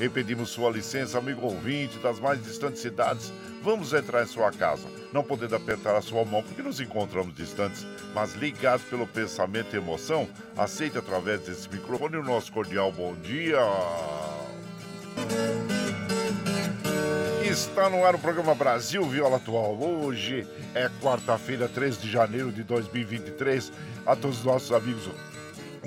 E pedimos sua licença, amigo ouvinte das mais distantes cidades. Vamos entrar em sua casa, não podendo apertar a sua mão porque nos encontramos distantes, mas ligados pelo pensamento e emoção. Aceite através desse microfone o nosso cordial bom dia. Está no ar o programa Brasil Viola Atual. Hoje é quarta-feira, 3 de janeiro de 2023. A todos os nossos amigos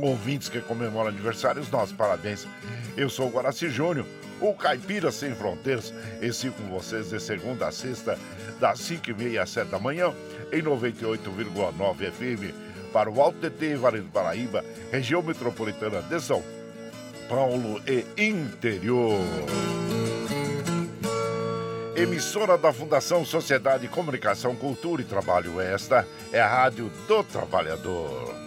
ouvintes que comemoram aniversários, nossos parabéns. Eu sou o Guaraci Júnior, o Caipira Sem Fronteiras, e sigo com vocês de segunda a sexta, das 5h30 às 7 da manhã, em 98,9 FM, para o Alto TT Vale do Paraíba, região metropolitana de São Paulo e interior. Emissora da Fundação Sociedade, Comunicação, Cultura e Trabalho. Esta é a Rádio do Trabalhador.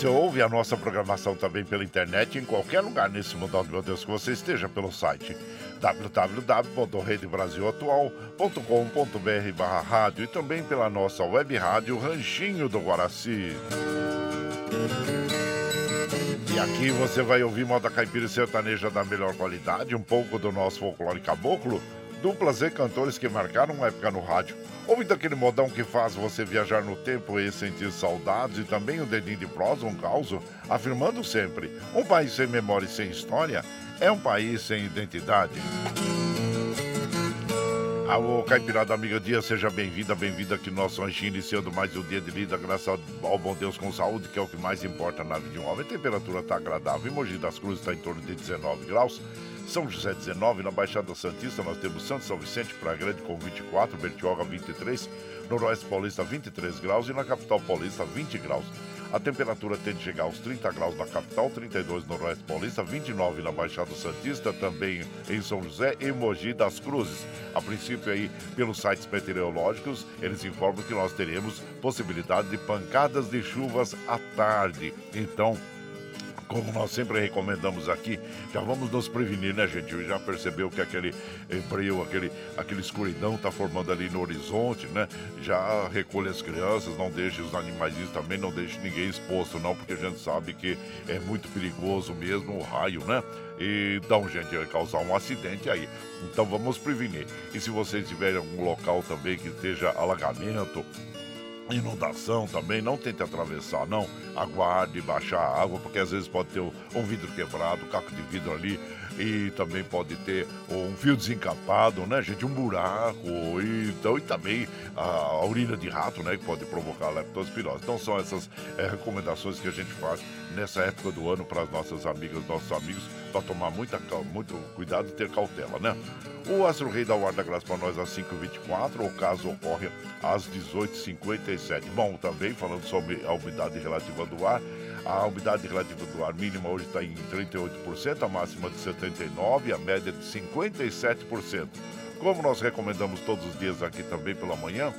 Você ouve a nossa programação também pela internet em qualquer lugar nesse mundão, meu Deus, que você esteja pelo site www.redebrasilatual.com.br barra rádio e também pela nossa web rádio Ranchinho do Guaraci. E aqui você vai ouvir moda caipira e sertaneja da melhor qualidade, um pouco do nosso folclore caboclo, duplas e cantores que marcaram uma época no rádio. Ouvindo aquele modão que faz você viajar no tempo e sentir saudades e também um dedinho de prosa, um caos, afirmando sempre, um país sem memória e sem história é um país sem identidade. Alô, Caipirada Amiga Dia, seja bem-vinda, bem-vinda aqui no nosso ranchinho, iniciando mais um dia de lida, graças ao bom Deus com saúde, que é o que mais importa na vida de um homem. A temperatura está agradável, em Mogi das Cruzes está em torno de 19 graus, São José 19, na Baixada Santista nós temos Santo São Vicente, Praia Grande com 24, Bertioga 23, Noroeste Paulista 23 graus e na capital paulista 20 graus. A temperatura tende a chegar aos 30 graus na capital, 32 no Noroeste Paulista, 29 na Baixada Santista, também em São José e Mogi das Cruzes. A princípio aí, pelos sites meteorológicos, eles informam que nós teremos possibilidade de pancadas de chuvas à tarde. Então, como nós sempre recomendamos aqui, já vamos nos prevenir, né, gente? Já percebeu que aquele emprego, aquele, aquele escuridão está formando ali no horizonte, né? Já recolhe as crianças, não deixe os animaizinhos também, não deixe ninguém exposto, não, porque a gente sabe que é muito perigoso mesmo o raio, né? E então, gente, vai causar um acidente aí. Então vamos prevenir. E se vocês tiverem algum local também que esteja alagamento, inundação também, não tente atravessar, não. Aguarde baixar a água, porque às vezes pode ter um vidro quebrado, um caco de vidro ali, e também pode ter um fio desencapado, né, gente? Um buraco, e, então, e também a, a urina de rato, né, que pode provocar leptospirose. Então são essas é, recomendações que a gente faz nessa época do ano para as nossas amigas, nossos amigos, para tomar muita, muito cuidado e ter cautela, né? O Astro Rei da guarda-graça para nós às 5h24, o caso ocorre às 18h57. Bom, também falando sobre a umidade relativa do ar, a umidade relativa do ar mínima hoje está em 38%, a máxima de 79% e a média de 57%. Como nós recomendamos todos os dias aqui também pela manhã,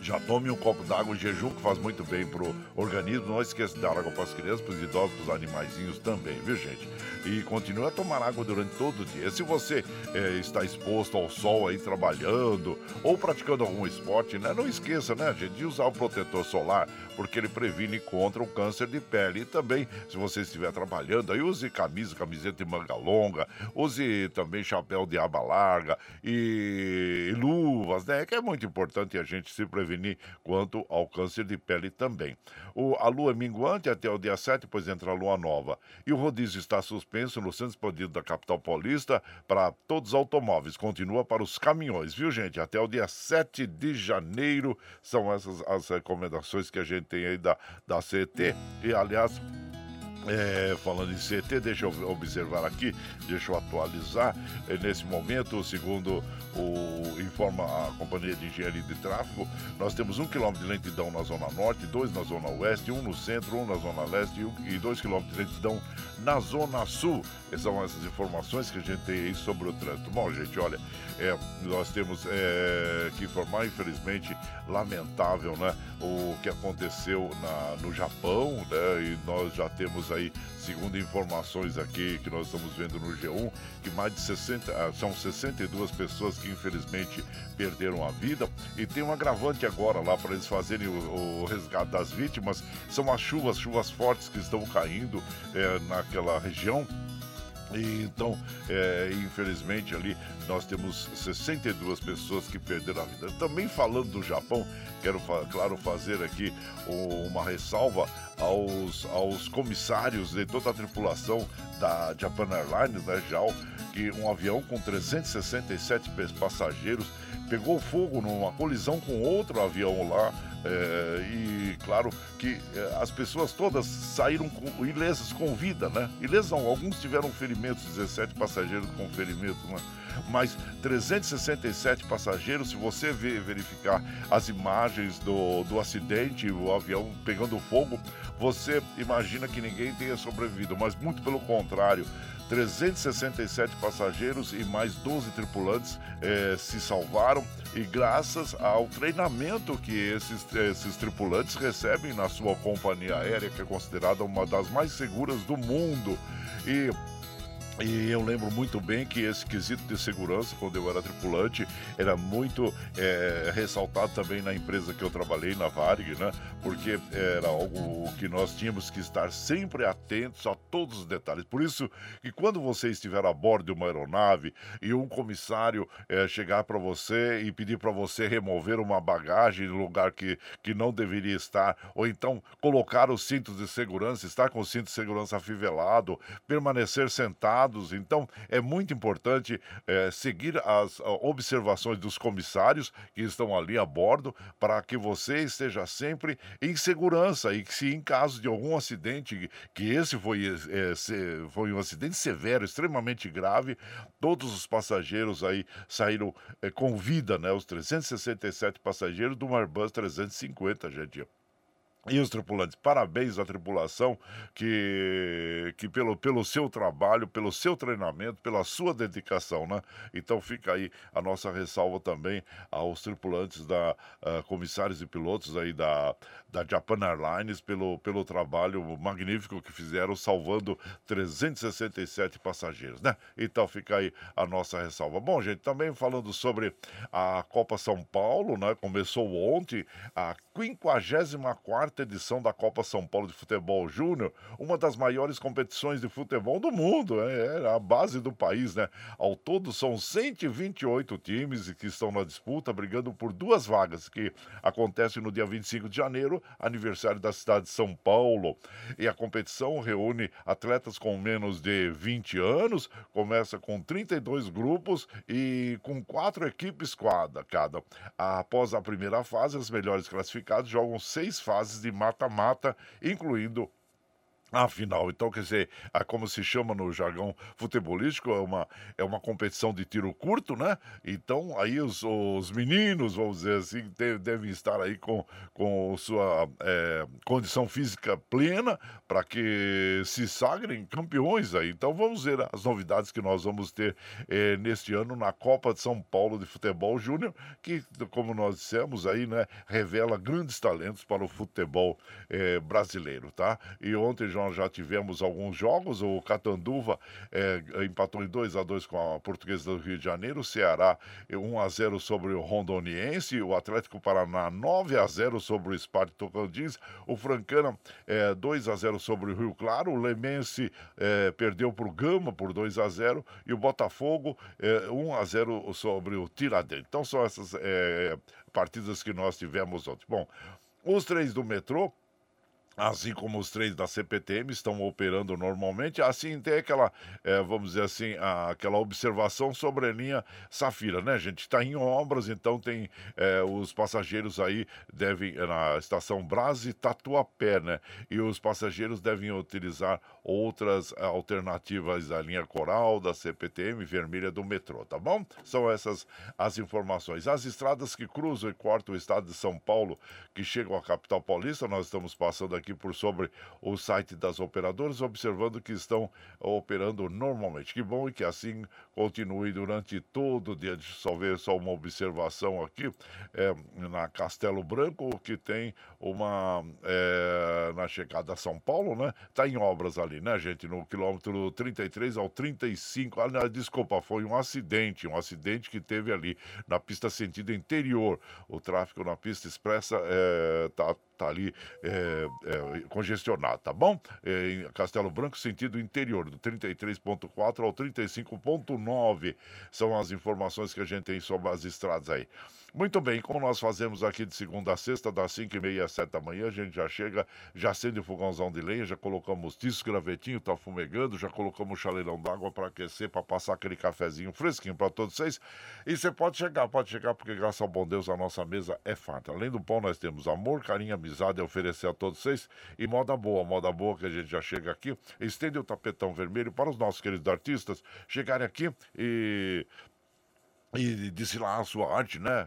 já tome um copo d'água em jejum, que faz muito bem pro organismo. Não esqueça de dar água para as crianças, para os idosos, para os animaizinhos também, viu, gente? E continue a tomar água durante todo o dia. Se você é, está exposto ao sol aí trabalhando ou praticando algum esporte, né? Não esqueça, né, gente, de usar o protetor solar, porque ele previne contra o câncer de pele. E também, se você estiver trabalhando, aí use camisa, camiseta de manga longa, use também chapéu de aba larga e, e luvas, né? Que é muito importante a gente se prevenir quanto ao câncer de pele também. O, a lua é minguante até o dia 7, pois entra a lua nova. E o rodízio está suspenso no centro expandido da capital paulista para todos os automóveis. Continua para os caminhões, viu, gente? Até o dia 7 de janeiro são essas as recomendações que a gente tem aí da, da CET. E, aliás, é, falando em CT, deixa eu observar aqui, deixa eu atualizar. É, nesse momento, segundo o informa a Companhia de Engenharia de Tráfego, nós temos um quilômetro de lentidão na Zona Norte, dois na Zona Oeste, um no centro, um na Zona Leste e dois quilômetros de lentidão na Zona Sul. Essas são essas informações que a gente tem aí sobre o trânsito. Bom, gente, olha, é, nós temos é, que informar, infelizmente, lamentável, né? O que aconteceu na, no Japão, né? E nós já temos aí, segundo informações aqui que nós estamos vendo no G1, que mais de 60, ah, são 62 pessoas que infelizmente perderam a vida. E tem um agravante agora lá para eles fazerem o, o, resgate das vítimas. São as chuvas, chuvas fortes que estão caindo é, naquela região. E, então, é, infelizmente, ali nós temos 62 pessoas que perderam a vida. Também falando do Japão, quero, claro, fazer aqui uma ressalva aos, aos comissários de toda a tripulação da Japan Airlines, né, JAL, que um avião com 367 passageiros pegou fogo numa colisão com outro avião lá é, e claro que é, as pessoas todas saíram com, ilesas com vida, né? Ilesas não, alguns tiveram ferimentos, 17 passageiros com ferimentos, né? Mas 367 passageiros, se você ver, verificar as imagens do, do acidente, o avião pegando fogo, você imagina que ninguém tenha sobrevivido, mas muito pelo contrário. 367 passageiros e mais 12 tripulantes eh, se salvaram e graças ao treinamento que esses, esses tripulantes recebem na sua companhia aérea, que é considerada uma das mais seguras do mundo. E e eu lembro muito bem que esse quesito de segurança, quando eu era tripulante, era muito é, ressaltado também na empresa que eu trabalhei, na Varig, né? Porque era algo que nós tínhamos que estar sempre atentos a todos os detalhes. Por isso que quando você estiver a bordo de uma aeronave e um comissário é, chegar para você e pedir para você remover uma bagagem no lugar que, que não deveria estar, ou então colocar os cintos de segurança, estar com o cinto de segurança afivelado, permanecer sentado, dados. Então, é muito importante é, seguir as observações dos comissários que estão ali a bordo para que você esteja sempre em segurança e que, se em caso de algum acidente, que esse foi, é, foi um acidente severo, extremamente grave, todos os passageiros aí saíram é, com vida, né? Os 367 passageiros do Airbus 350, gente. E os tripulantes, parabéns à tripulação que, que pelo, pelo seu trabalho, pelo seu treinamento, pela sua dedicação, né? Então fica aí a nossa ressalva também aos tripulantes da uh, comissários e pilotos aí da, da Japan Airlines pelo, pelo trabalho magnífico que fizeram, salvando 367 passageiros, né? Então fica aí a nossa ressalva. Bom, gente, também falando sobre a Copa São Paulo, né? Começou ontem a 54 edição da Copa São Paulo de Futebol Júnior, uma das maiores competições de futebol do mundo, é, é a base do país, né? Ao todo são 128 times que estão na disputa, brigando por duas vagas, que acontece no dia 25 de janeiro, aniversário da cidade de São Paulo. E a competição reúne atletas com menos de 20 anos, começa com 32 grupos e com quatro equipes cada. Após a primeira fase, os melhores classificados jogam seis fases de mata-mata, incluindo Afinal, então, quer dizer, a, como se chama no jargão futebolístico, é uma, é uma competição de tiro curto, né? Então, aí os, os meninos, vamos dizer assim, devem estar aí com, com sua é, condição física plena para que se sagrem campeões aí. Então, vamos ver as novidades que nós vamos ter é, neste ano na Copa de São Paulo de Futebol Júnior, que, como nós dissemos aí, né, revela grandes talentos para o futebol é, brasileiro, tá? E ontem nós já tivemos alguns jogos. O Catanduva é, empatou em 2 a 2 com a Portuguesa do Rio de Janeiro. O Ceará 1 a 0 sobre o Rondoniense. O Atlético Paraná 9 a 0 sobre o Spartak Tocantins. O Francana é, 2 a 0 sobre o Rio Claro. O Lemense é, perdeu para o Gama por 2 a 0 e o Botafogo é, 1 a 0 sobre o Tiradentes. Então são essas é, partidas que nós tivemos ontem. Bom, os três do metrô assim como os três da CPTM estão operando normalmente, assim tem aquela, é, vamos dizer assim, a, aquela observação sobre a linha Safira, né, gente? Está em obras, então tem é, os passageiros aí devem, na estação Brás e Tatuapé, né? E os passageiros devem utilizar outras alternativas da linha Coral, da CPTM, vermelha do metrô, tá bom? São essas as informações. As estradas que cruzam e cortam o estado de São Paulo, que chegam à capital paulista, nós estamos passando aqui aqui por sobre o site das operadoras, observando que estão operando normalmente. Que bom e que assim continue durante todo o dia. Deixa eu só ver só uma observação aqui. É, na Castelo Branco, que tem uma. É, na chegada a São Paulo, né? Está em obras ali, né, gente? No quilômetro 33 ao 35. Ah, desculpa, foi um acidente. Um acidente que teve ali na pista sentido interior. O tráfego na pista expressa é, tá ali é, é, congestionado, tá bom? É, em Castelo Branco, sentido interior, do 33.4 ao 35.9. São as informações que a gente tem sobre as estradas aí. Muito bem, como nós fazemos aqui de segunda a sexta, das 5 e meia às 7 da manhã, a gente já chega, já acende o fogãozão de lenha, já colocamos disco, gravetinho, tá fumegando, já colocamos o chaleirão d'água para aquecer, para passar aquele cafezinho fresquinho para todos vocês. E você pode chegar, pode chegar, porque graças ao bom Deus a nossa mesa é farta. Além do pão, nós temos amor, carinho, amizade a oferecer a todos vocês e moda boa, moda boa que a gente já chega aqui, estende o tapetão vermelho para os nossos queridos artistas chegarem aqui e e disse lá a sua arte, né?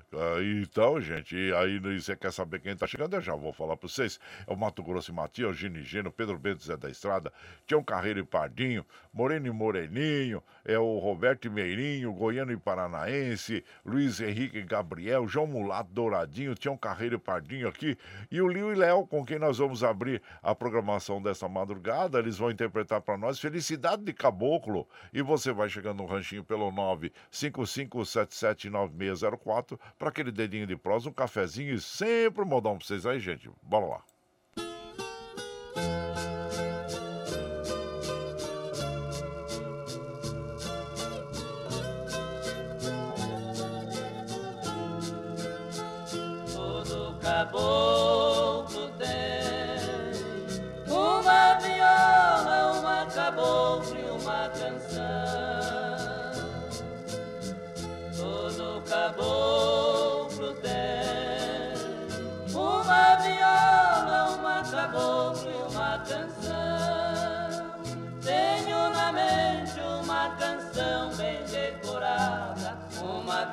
Então, gente, aí você quer saber quem tá chegando? Eu já vou falar para vocês. É o Mato Grosso e Matias, Gino Gino, Pedro Bento Zé da Estrada, Tião Carreiro e Pardinho, Moreno e Moreninho, é o Roberto e Meirinho, Goiano e Paranaense, Luiz Henrique e Gabriel, João Mulato Douradinho, Tião Carreiro e Pardinho aqui, e o Lio e Léo, com quem nós vamos abrir a programação dessa madrugada. Eles vão interpretar para nós Felicidade de Caboclo. E você vai chegando no ranchinho pelo 955 9779604 para aquele dedinho de prosa, um cafezinho e sempre um modão para vocês aí, gente. Bora lá. Caboclo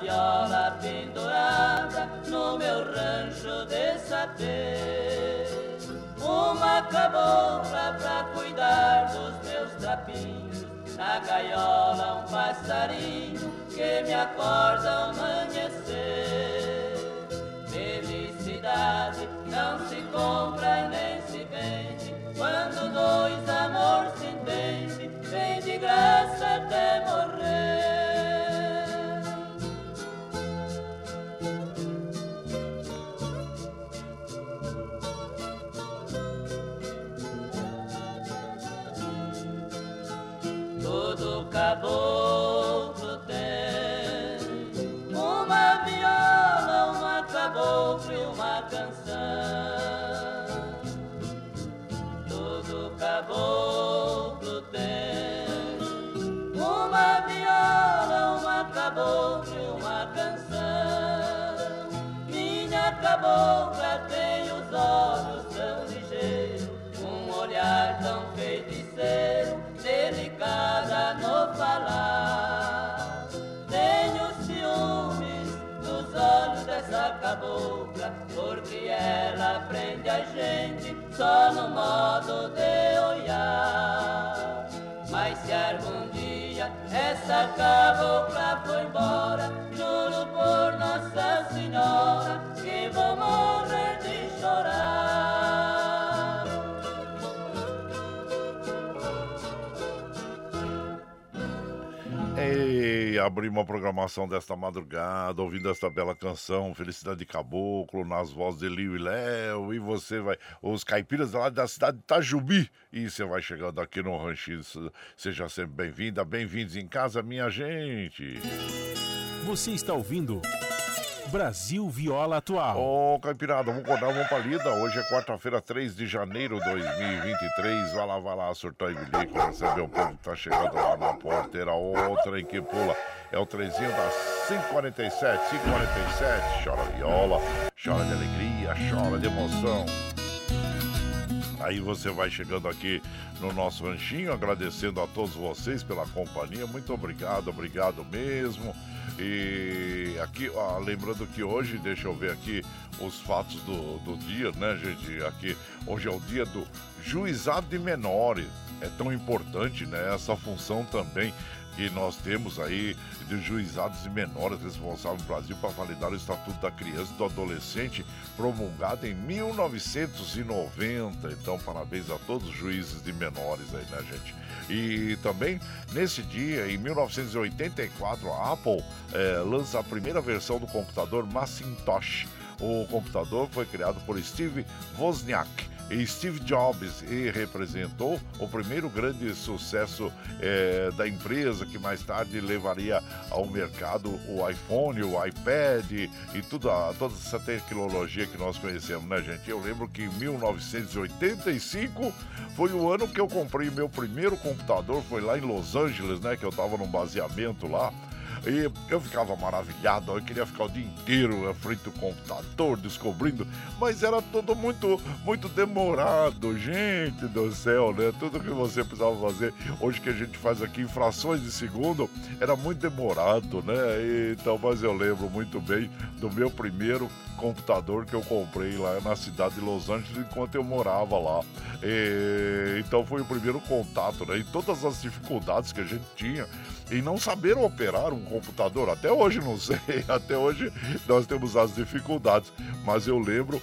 viola pendurada no meu rancho de sapê. Uma cabocla pra cuidar dos meus trapinhos, na gaiola um passarinho que me acorda amanhã. Cabocla tem os olhos tão ligeiros, um olhar tão feiticeiro delicada no falar. Tenho ciúmes dos olhos dessa cabocla, porque ela prende a gente só no modo de olhar. Mas se algum dia essa cabocla for embora, juro por Nossa Senhora Abrir uma programação desta madrugada, ouvindo esta bela canção, Felicidade de Caboclo, nas vozes de Lio e Léo, e você vai, os caipiras lá da cidade de Itajubi, e você vai chegando aqui no Ranchinho, seja sempre bem-vinda, bem-vindos em casa, minha gente. Você está ouvindo Brasil Viola Atual. Ô, oh, Caipirada, vamos acordar, vamos pra lida. Hoje é quarta-feira, 3 de janeiro de 2023. Vai lá, vai lá, surtar e bilico, receber o povo que tá chegando lá na porteira. Outra em que pula. É o trezinho das 547, 547. Chora viola, chora de alegria, chora de emoção. Aí você vai chegando aqui no nosso ranchinho, agradecendo a todos vocês pela companhia. Muito obrigado, obrigado mesmo. E aqui, ó, lembrando que hoje, deixa eu ver aqui os fatos do, do dia, né, gente? Aqui, hoje é o dia do juizado de menores. É tão importante, né? Essa função também que nós temos aí de juizados e menores responsáveis no Brasil para validar o Estatuto da Criança e do Adolescente, promulgado em 1990. Então, parabéns a todos os juízes de menores aí, né, gente? E também, nesse dia, em 1984, a Apple é, lança a primeira versão do computador Macintosh. O computador foi criado por Steve Wozniak Steve Jobs representou o primeiro grande sucesso é, da empresa que mais tarde levaria ao mercado o iPhone, o iPad e tudo, toda essa tecnologia que nós conhecemos, né, gente? Eu lembro que em 1985 foi o ano que eu comprei meu primeiro computador, foi lá em Los Angeles, né? Que eu tava num baseamento lá. E eu ficava maravilhado, eu queria ficar o dia inteiro à frente do computador, descobrindo, mas era tudo muito, muito demorado, gente do céu, né? Tudo que você precisava fazer, hoje que a gente faz aqui em frações de segundo, era muito demorado, né? Então, mas eu lembro muito bem do meu primeiro computador que eu comprei lá na cidade de Los Angeles enquanto eu morava lá. E, então foi o primeiro contato, né? E todas as dificuldades que a gente tinha em não saber operar um computador. Até hoje não sei, até hoje nós temos as dificuldades, mas eu lembro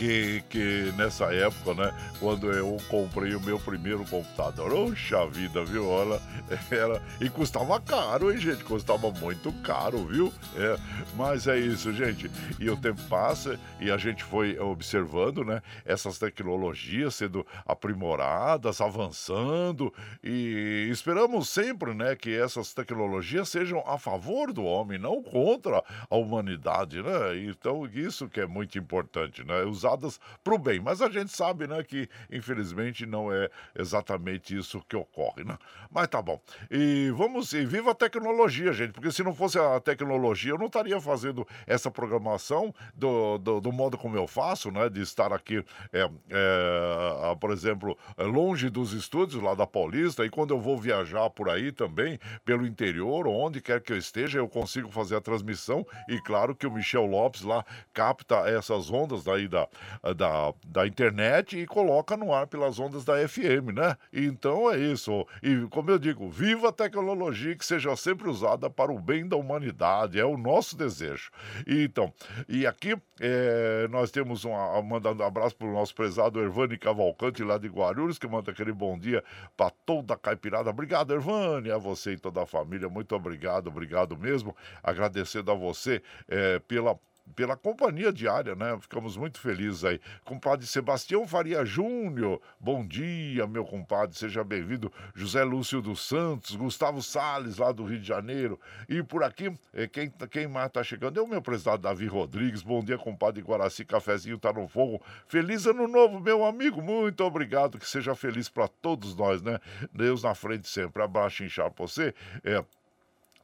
que, que nessa época, né, quando eu comprei o meu primeiro computador, oxa vida, viu? Era, e custava caro, hein, gente? Custava muito caro, viu? É, mas é isso, gente. E o tempo passa e a gente foi observando, né, essas tecnologias sendo aprimoradas, avançando e esperamos sempre, né, que essas tecnologias sejam a favor do homem, não contra a humanidade, né? Então, isso que é muito importante, né? Usar usadas para o bem. Mas a gente sabe, né, que infelizmente não é exatamente isso que ocorre, né? Mas tá bom. E vamos, e viva a tecnologia, gente, porque se não fosse a tecnologia, eu não estaria fazendo essa programação do, do, do modo como eu faço, né, de estar aqui, é, é, por exemplo, longe dos estúdios lá da Paulista, e quando eu vou viajar por aí também, pelo interior, onde quer que eu esteja, eu consigo fazer a transmissão, e claro que o Michel Lopes lá capta essas ondas daí da, da, da internet e coloca no ar pelas ondas da FM, né? Então é isso. E como eu digo, viva a tecnologia que seja sempre usada para o bem da humanidade, é o nosso desejo. E, então, e aqui é, nós temos um mandando um abraço para o nosso prezado Ervani Cavalcante lá de Guarulhos, que manda aquele bom dia para toda a caipirada. Obrigado, Ervani, a você e toda a família. Muito obrigado, obrigado mesmo. Agradecendo a você é, pela pela companhia diária, né? Ficamos muito felizes aí. Compadre Sebastião Faria Júnior, bom dia, meu compadre, seja bem-vindo. José Lúcio dos Santos, Gustavo Sales, lá do Rio de Janeiro. E por aqui, eh, quem, quem mais tá chegando é o meu presidente Davi Rodrigues. Bom dia, compadre Guaraci, cafezinho tá no fogo. Feliz ano novo, meu amigo, muito obrigado, que seja feliz para todos nós, né? Deus na frente sempre. Abraço, inchar pra você. É,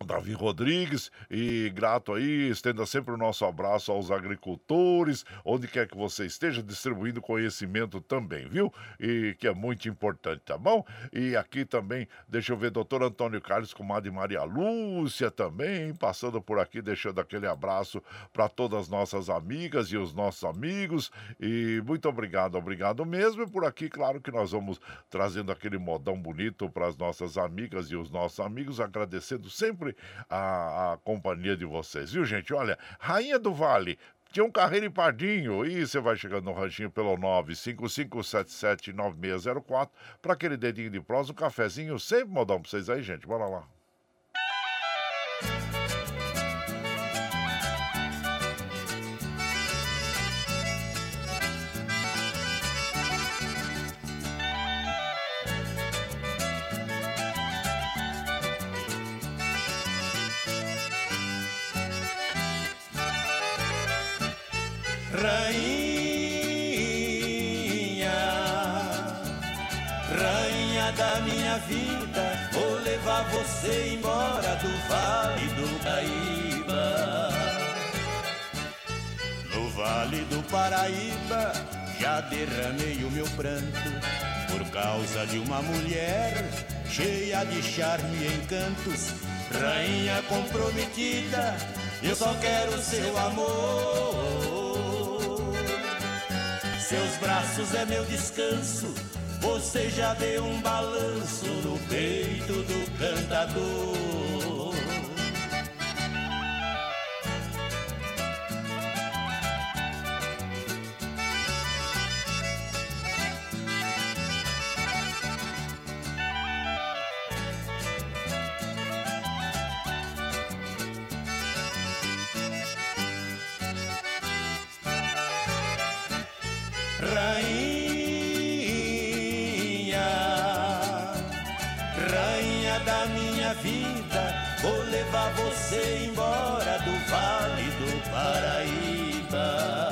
Davi Rodrigues, e grato aí, estenda sempre o nosso abraço aos agricultores, onde quer que você esteja, distribuindo conhecimento também, viu? E que é muito importante, tá bom? E aqui também, deixa eu ver, doutor Antônio Carlos, comadre Maria Lúcia também, passando por aqui, deixando aquele abraço para todas as nossas amigas e os nossos amigos, e muito obrigado, obrigado mesmo, e por aqui, claro que nós vamos trazendo aquele modão bonito para as nossas amigas e os nossos amigos, agradecendo sempre sempre a, a companhia de vocês, viu, gente? Olha, Rainha do Vale, um carreiro e pardinho. E você vai chegando no ranchinho pelo 955779604 para aquele dedinho de prosa, um cafezinho, sempre modão pra vocês aí, gente. Bora lá. Paraíba, já derramei o meu pranto por causa de uma mulher cheia de charme e encantos, rainha comprometida. Eu só quero seu amor. Seus braços é meu descanso você já deu um balanço no peito do cantador. Você embora do Vale do Paraíba.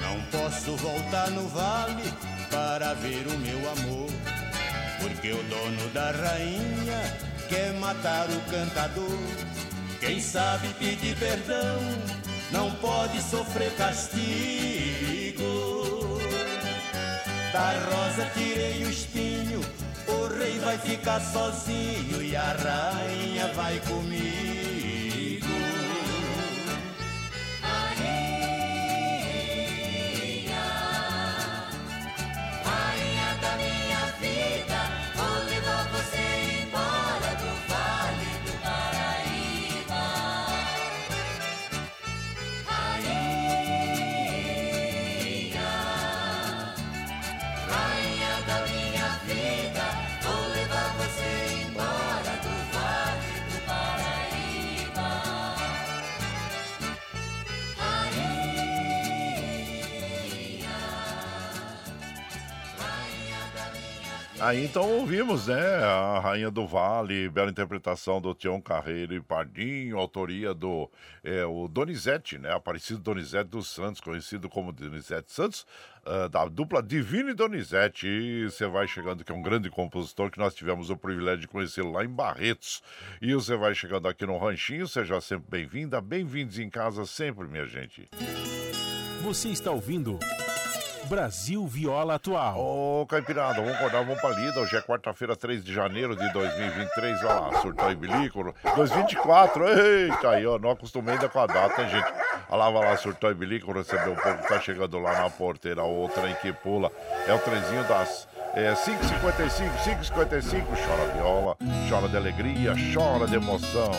Não posso voltar no vale para ver o meu amor, porque o dono da rainha quer matar o cantador. Quem sabe pedir perdão não pode sofrer castigo. Da rosa tirei o espinho vai ficar sozinho e a rainha vai comigo. Aí então ouvimos, né? A Rainha do Vale, bela interpretação do Tião Carreiro e Pardinho, autoria do é, o Donizete, né? Aparecido Donizete dos Santos, conhecido como Donizete Santos, uh, da dupla Divino e Donizete. E você vai chegando, que é um grande compositor que nós tivemos o privilégio de conhecê-lo lá em Barretos. E você vai chegando aqui no Ranchinho, seja sempre bem-vinda, bem-vindos em casa sempre, minha gente. Você está ouvindo. Brasil Viola Atual. Ô, Caipirada, vamos acordar, vamos pra lida. Hoje é quarta-feira, 3 de janeiro de 2023. Olha lá, surtou em bilico. 2024, eita aí, ó, não acostumei ainda com a data, hein, gente? A lava lá, surtou e bilico, recebeu um pouco, tá chegando lá na porteira, o trem que pula. É o trenzinho das é, 5,55, 5,55. Chora viola, chora de alegria, chora de emoção.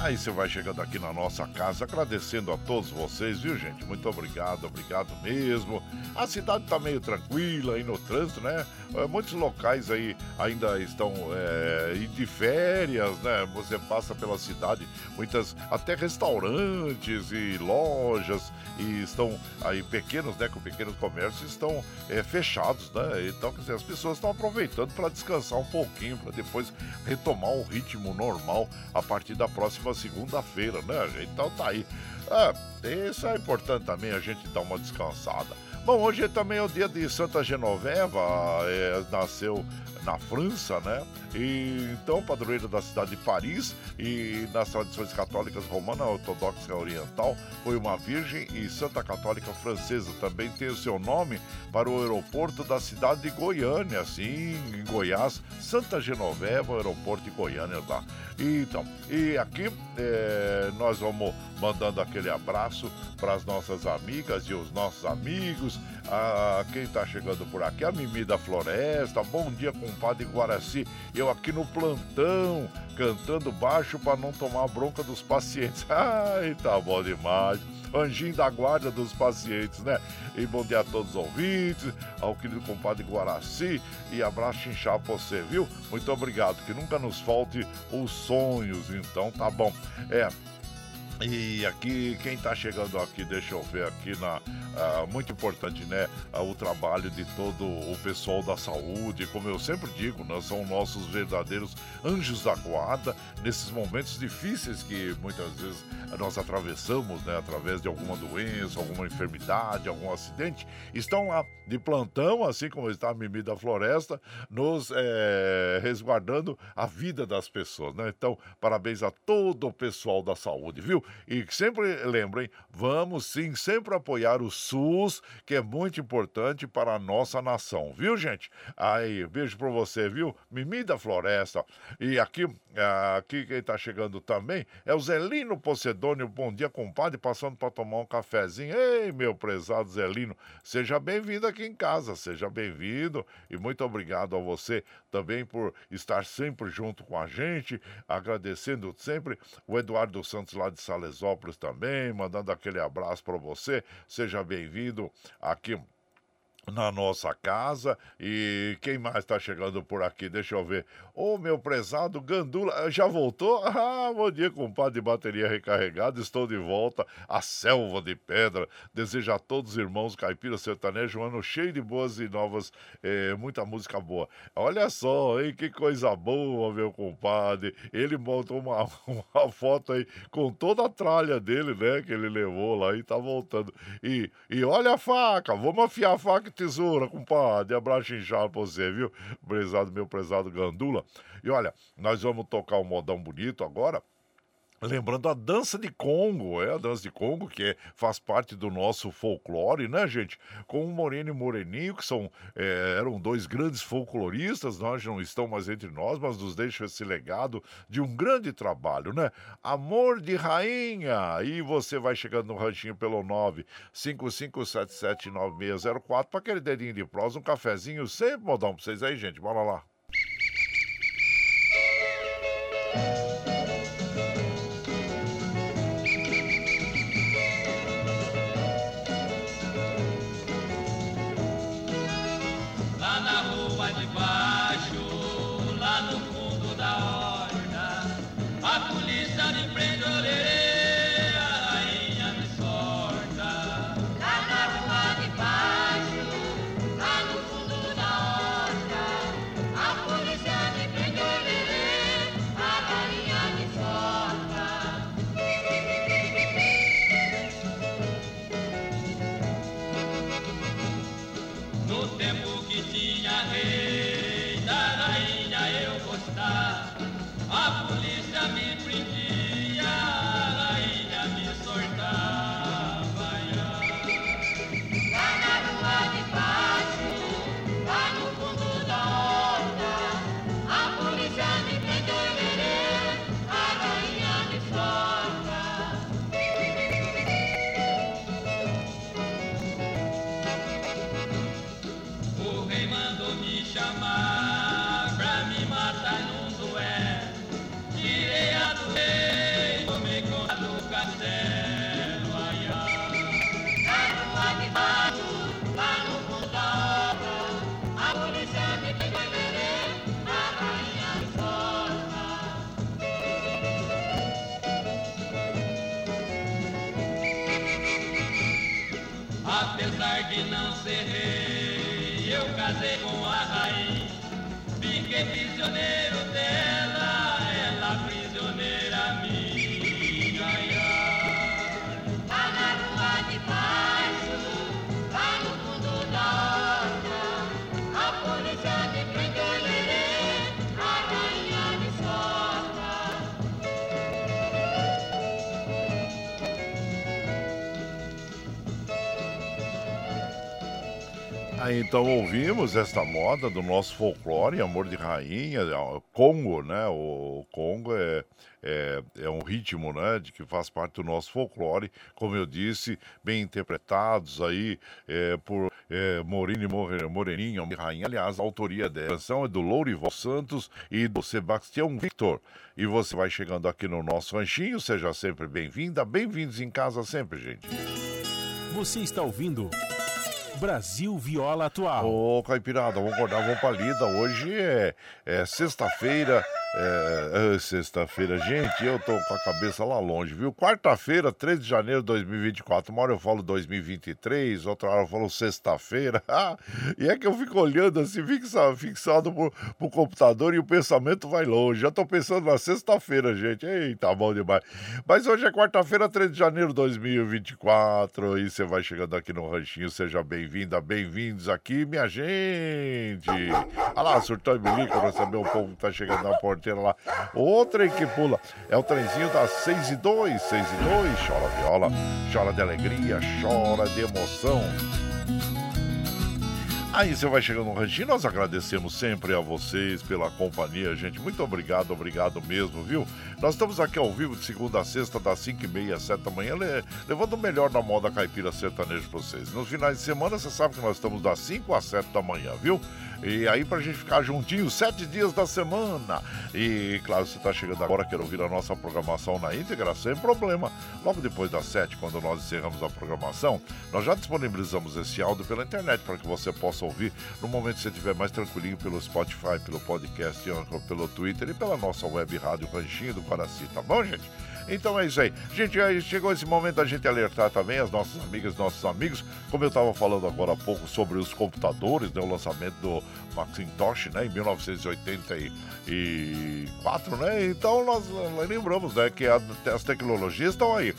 Aí você vai chegando aqui na nossa casa, agradecendo a todos vocês, viu, gente? Muito obrigado, obrigado mesmo. A cidade tá meio tranquila aí no trânsito, né? É, muitos locais aí ainda estão é, de férias, né? Você passa pela cidade, muitas, até restaurantes e lojas, e estão aí pequenos, né? Com pequenos comércios estão é, fechados, né? Então, quer dizer, as pessoas estão aproveitando para descansar um pouquinho, para depois retomar o ritmo normal a partir da próxima segunda-feira, né? Então tá aí. Ah, isso é importante também, a gente dar uma descansada. Bom, hoje também é o dia de Santa Genoveva, é, nasceu na França, né? E então, padroeiro da cidade de Paris e nas tradições católicas romana, ortodoxa oriental, foi uma virgem e santa católica francesa. Também tem o seu nome para o aeroporto da cidade de Goiânia, sim, em Goiás, Santa Genoveva, aeroporto de Goiânia lá. E, então, e aqui é, nós vamos mandando aquele abraço para as nossas amigas e os nossos amigos, a quem está chegando por aqui, a Mimi da Floresta. Bom dia, compadre Guaraci. Eu aqui no plantão, cantando baixo para não tomar bronca dos pacientes. Ai, tá bom demais anjinho da guarda dos pacientes, né? E bom dia a todos os ouvintes, ao querido compadre Guaraci e abraço inchado pra você, viu? Muito obrigado, que nunca nos falte os sonhos, então tá bom. É, e aqui, quem está chegando aqui, deixa eu ver aqui na. Uh, muito importante, né? Uh, o trabalho de todo o pessoal da saúde. Como eu sempre digo, nós são nossos verdadeiros anjos da guarda nesses momentos difíceis que muitas vezes nós atravessamos, né? Através de alguma doença, alguma enfermidade, algum acidente. Estão lá de plantão, assim como está a Mimi da Floresta, nos é, resguardando a vida das pessoas, né? Então, parabéns a todo o pessoal da saúde, viu? E sempre lembrem, vamos sim sempre apoiar o SUS, que é muito importante para a nossa nação, viu, gente? Aí, beijo para você, viu? Mimi da Floresta. E aqui, aqui quem tá chegando também é o Zelino Pocedônio. Bom dia, compadre, passando para tomar um cafezinho. Ei, meu prezado Zelino, seja bem-vindo aqui em casa, seja bem-vindo e muito obrigado a você também por estar sempre junto com a gente, agradecendo sempre o Eduardo Santos lá de Salão Salesópolis também, mandando aquele abraço para você. Seja bem-vindo aqui na nossa casa. E quem mais está chegando por aqui? Deixa eu ver. Ô, meu prezado Gandula, já voltou? Ah, bom dia, compadre de bateria recarregada. Estou de volta à selva de pedra. Desejo a todos os irmãos caipira sertanejo um ano cheio de boas e novas, eh, muita música boa. Olha só, hein, que coisa boa, meu compadre. Ele botou uma, uma foto aí com toda a tralha dele, né, que ele levou lá e tá voltando. E, e olha a faca, vamos afiar a faca tesoura, compadre. Abraço inchado pra você, viu? Prezado, meu prezado Gandula. E olha, nós vamos tocar um modão bonito agora. Lembrando a dança de Congo, é a dança de Congo, que é, faz parte do nosso folclore, né, gente? Com o Moreno e Moreninho, que são, é, eram dois grandes folcloristas, nós não estão mais entre nós, mas nos deixam esse legado de um grande trabalho, né? Amor de Rainha! E você vai chegando no ranchinho pelo 955779604 para aquele dedinho de prosa, um cafezinho, sempre modão pra vocês aí, gente. Bora lá. A então ouvimos esta moda do nosso folclore, Amor de Rainha, o Congo, né? O Congo é, é, é um ritmo, né? De que faz parte do nosso folclore, como eu disse, bem interpretados aí é, por é, Morini More- Moreninho, Amor de Rainha. Aliás, a autoria da canção é do Lourival Santos e do Sebastião Victor. E você vai chegando aqui no nosso ranchinho, seja sempre bem-vinda, bem-vindos em casa sempre, gente. Você está ouvindo Brasil Viola Atual. Ô, Caipirada, vamos acordar, vamos pra lida. Hoje é, é sexta-feira. É, é, sexta-feira, gente, eu tô com a cabeça lá longe, viu? Quarta-feira, 13 de janeiro de 2024. Uma hora eu falo 2023, outra hora eu falo sexta-feira. E é que eu fico olhando assim, fixado, fixado pro, pro computador e o pensamento vai longe. Já tô pensando na sexta-feira, gente. Eita, bom demais. Mas hoje é quarta-feira, 13 de janeiro de 2024. E você vai chegando aqui no Ranchinho. Seja bem-vinda, bem-vindos aqui, minha gente. Olha lá, surtou e pra saber o povo que tá chegando na porteira lá. Trem que pula é o trenzinho das 6 e 2, 6 e 2. Chora viola, chora de alegria, chora de emoção. Aí você vai chegando no ranchinho, nós agradecemos sempre a vocês pela companhia, gente. Muito obrigado, obrigado mesmo, viu? Nós estamos aqui ao vivo de segunda a sexta, das 5 e meia às 7 da manhã, le- levando o melhor da moda caipira sertanejo pra vocês. Nos finais de semana, você sabe que nós estamos das 5 às 7 da manhã, viu? E aí, pra gente ficar juntinho, sete dias da semana. E, claro, você tá chegando agora, quer ouvir a nossa programação na íntegra, sem problema. Logo depois das sete, quando nós encerramos a programação, nós já disponibilizamos esse áudio pela internet para que você possa ouvir no momento que você estiver mais tranquilinho pelo Spotify, pelo podcast, pelo Twitter e pela nossa web rádio Ranchinho do Coraci, tá bom, gente? Então é isso aí. Gente, chegou esse momento da gente alertar também as nossas amigas, nossos amigos, como eu estava falando agora há pouco sobre os computadores, né, o lançamento do Macintosh, né, em 1984, né? Então nós lembramos, né, que as tecnologias estão aí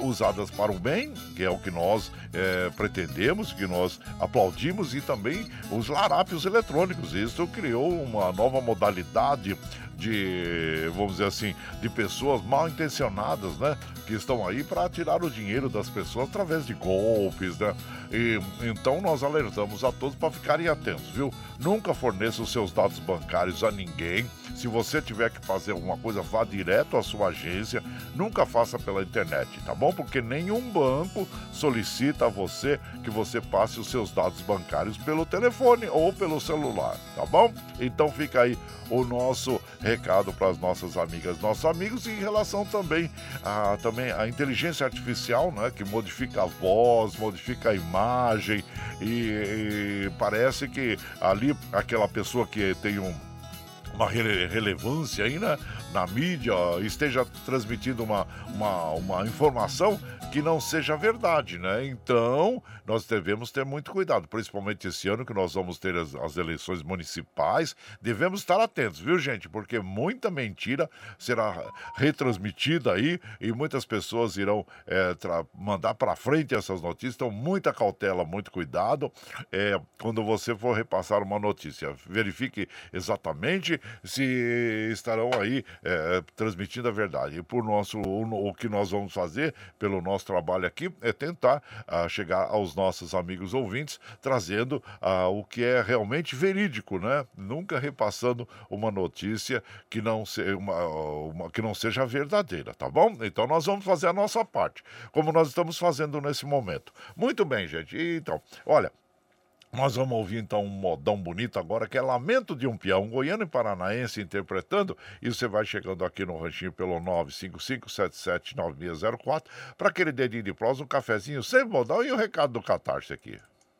usadas para o bem, que é o que nós eh, pretendemos, que nós aplaudimos, e também os larápios eletrônicos. Isso criou uma nova modalidade de, vamos dizer assim, de pessoas mal intencionadas, né? Que estão aí para tirar o dinheiro das pessoas através de golpes, né? E, então nós alertamos a todos para ficarem atentos, viu? Nunca forneça os seus dados bancários a ninguém. Se você tiver que fazer alguma coisa, vá direto à sua agência. Nunca faça pela internet, tá bom? Porque nenhum banco solicita a você que você passe os seus dados bancários pelo telefone ou pelo celular, tá bom? Então fica aí o nosso recado para as nossas amigas, nossos amigos, e em relação também a, também a inteligência artificial, né, que modifica a voz, modifica a imagem, e, e parece que ali aquela pessoa que tem um uma rele- relevância aí na, na mídia, esteja transmitindo uma, uma, uma informação que não seja verdade, né? Então, nós devemos ter muito cuidado, principalmente esse ano que nós vamos ter as, as eleições municipais. Devemos estar atentos, viu, gente? Porque muita mentira será retransmitida aí e muitas pessoas irão é, mandar para frente essas notícias. Então, muita cautela, muito cuidado é, quando você for repassar uma notícia. Verifique exatamente se estarão aí é, transmitindo a verdade. E por nosso, o, o que nós vamos fazer pelo nosso trabalho aqui é tentar ah, chegar aos nossos amigos ouvintes trazendo ah, o que é realmente verídico, né? Nunca repassando uma notícia que não, se, uma, uma- que não seja verdadeira, tá bom? Então nós vamos fazer a nossa parte, como nós estamos fazendo nesse momento. Muito bem, gente. Então, olha. Nós vamos ouvir então um modão bonito agora, que é Lamento de um Peão, goiano e paranaense interpretando. E você vai chegando aqui no ranchinho pelo 955779604 para aquele dedinho de prosa, um cafezinho sem modão e o recado do Catarse aqui.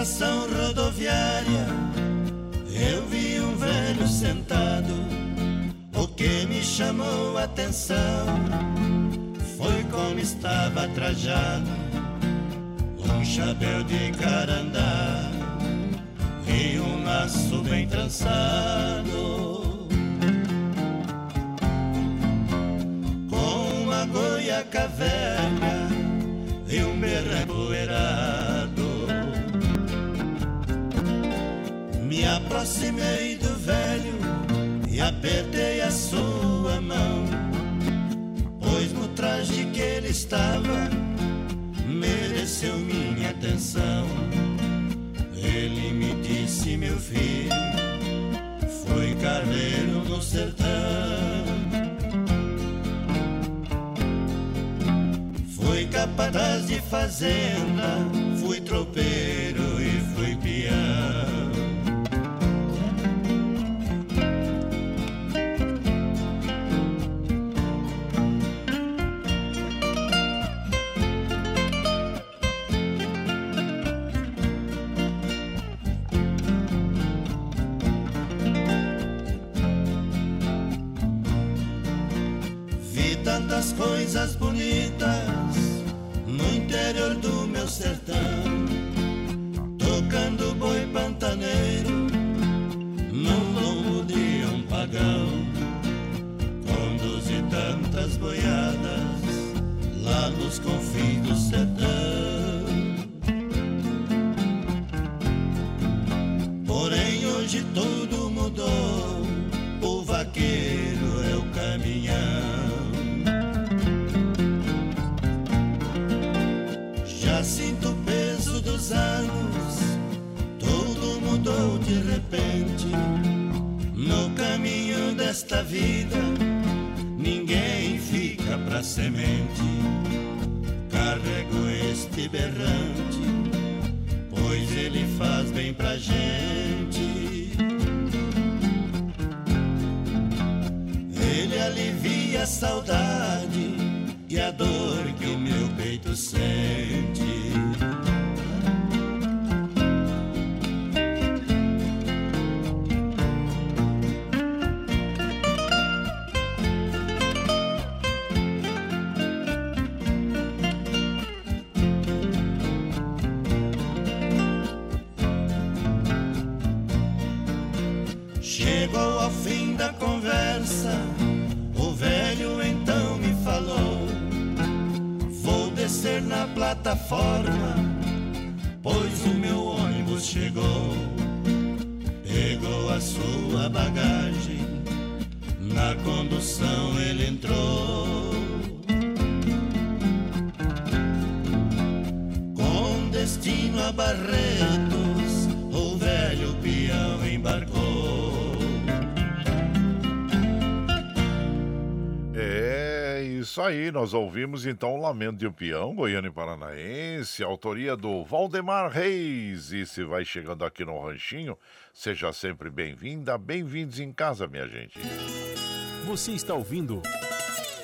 Estação rodoviária eu vi um velho sentado. O que me chamou a atenção foi como estava trajado, um chapéu de carandá e um laço bem trançado. Com uma goia velha e um berreco errado. Me aproximei do velho e apertei a sua mão, pois no traje que ele estava mereceu minha atenção. Ele me disse, meu filho, foi carreiro no sertão. Fui capataz de fazenda, fui tropeiro Jesus isso aí, nós ouvimos então o Lamento de um Peão, Goiano e Paranaense, autoria do Valdemar Reis. E se vai chegando aqui no Ranchinho, seja sempre bem-vinda, bem-vindos em casa, minha gente. Você está ouvindo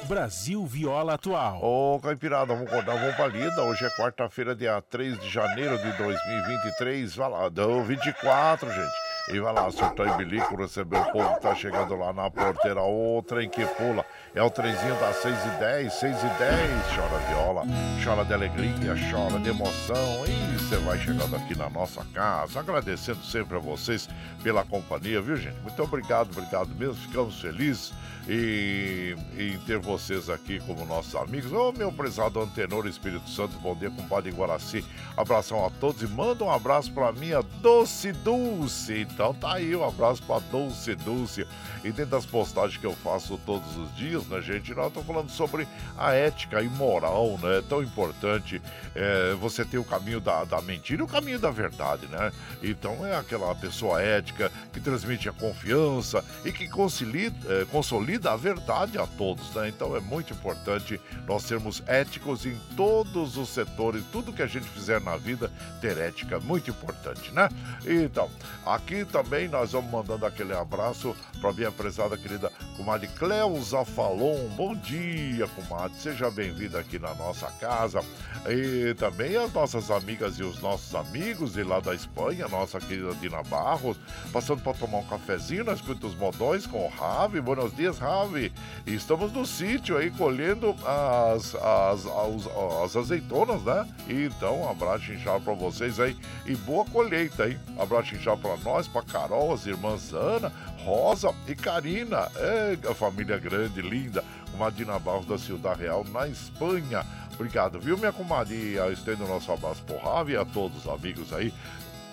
Brasil Viola Atual. Ô, Caipirada, vamos acordar, vamos pra lida. Hoje é quarta-feira, dia 3 de janeiro de 2023. Vai lá, deu 24, gente. E vai lá, surtar e bilico, receber o povo que tá chegando lá na porteira. O trem que pula. É o trenzinho das 6 e 10, 6 e 10. Chora viola, chora de alegria, chora de emoção. E você vai chegando aqui na nossa casa. Agradecendo sempre a vocês pela companhia, viu, gente? Muito obrigado, obrigado mesmo. Ficamos felizes e, em ter vocês aqui como nossos amigos. Ô, meu prezado Antenor Espírito Santo, bom dia, compadre Guaraci. Abração a todos e manda um abraço pra minha Doce Dulce. Então tá aí, um abraço pra Doce Dulce. E dentro das postagens que eu faço todos os dias, né, gente, nós estamos falando sobre a ética e moral, né? É tão importante é, você ter o caminho da, da mentira e o caminho da verdade, né? Então é aquela pessoa ética que transmite a confiança e que consolida, é, consolida a verdade a todos, né? Então é muito importante nós sermos éticos em todos os setores, tudo que a gente fizer na vida, ter ética, muito importante, né? Então, aqui também nós vamos mandando aquele abraço para minha prezada querida comadre Cleusa Falon. Bom dia, comadre. Seja bem-vinda aqui na nossa casa. E também as nossas amigas e os nossos amigos de lá da Espanha, nossa querida Dina Barros, passando para tomar um cafezinho na Escuta os Modões com o Ravi. Buenos dias, Ravi. Estamos no sítio aí colhendo as, as, as, as azeitonas, né? Então, um abraço inchado para vocês aí e boa colheita, hein? Abraço inchado para nós, para Carol, as irmãs Ana, Rosa e Karina. É, família grande, linda. Madina Barros da Ciudad Real, na Espanha. Obrigado, viu, minha comadre? Estendo o nosso abraço por Ravi e a todos os amigos aí.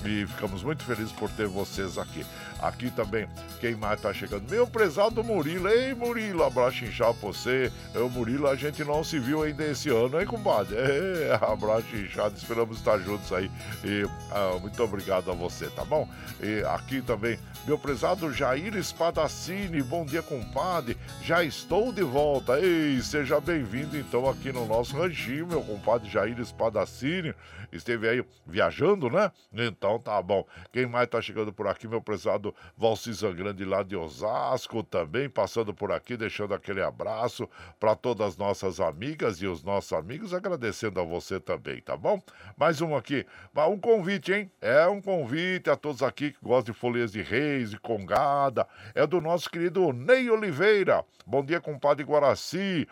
E ficamos muito felizes por ter vocês aqui. Aqui também, quem mais tá chegando? Meu prezado Murilo. Ei, Murilo, abraço inchado pra você. Eu, Murilo, a gente não se viu ainda esse ano, hein, compadre? É, abraço inchado, esperamos estar juntos aí. E ah, muito obrigado a você, tá bom? E aqui também, meu prezado Jair Espadacini. Bom dia, compadre. Já estou de volta. Ei, seja bem-vindo então aqui no nosso ranchinho, meu compadre Jair Espadacini. Esteve aí viajando, né? Então tá bom. Quem mais tá chegando por aqui, meu prezado Valcisa Grande lá de Osasco também, passando por aqui, deixando aquele abraço para todas as nossas amigas e os nossos amigos, agradecendo a você também, tá bom? Mais um aqui, um convite, hein? É um convite a todos aqui que gostam de folhas de reis e congada, é do nosso querido Ney Oliveira. Bom dia, compadre Guaraci.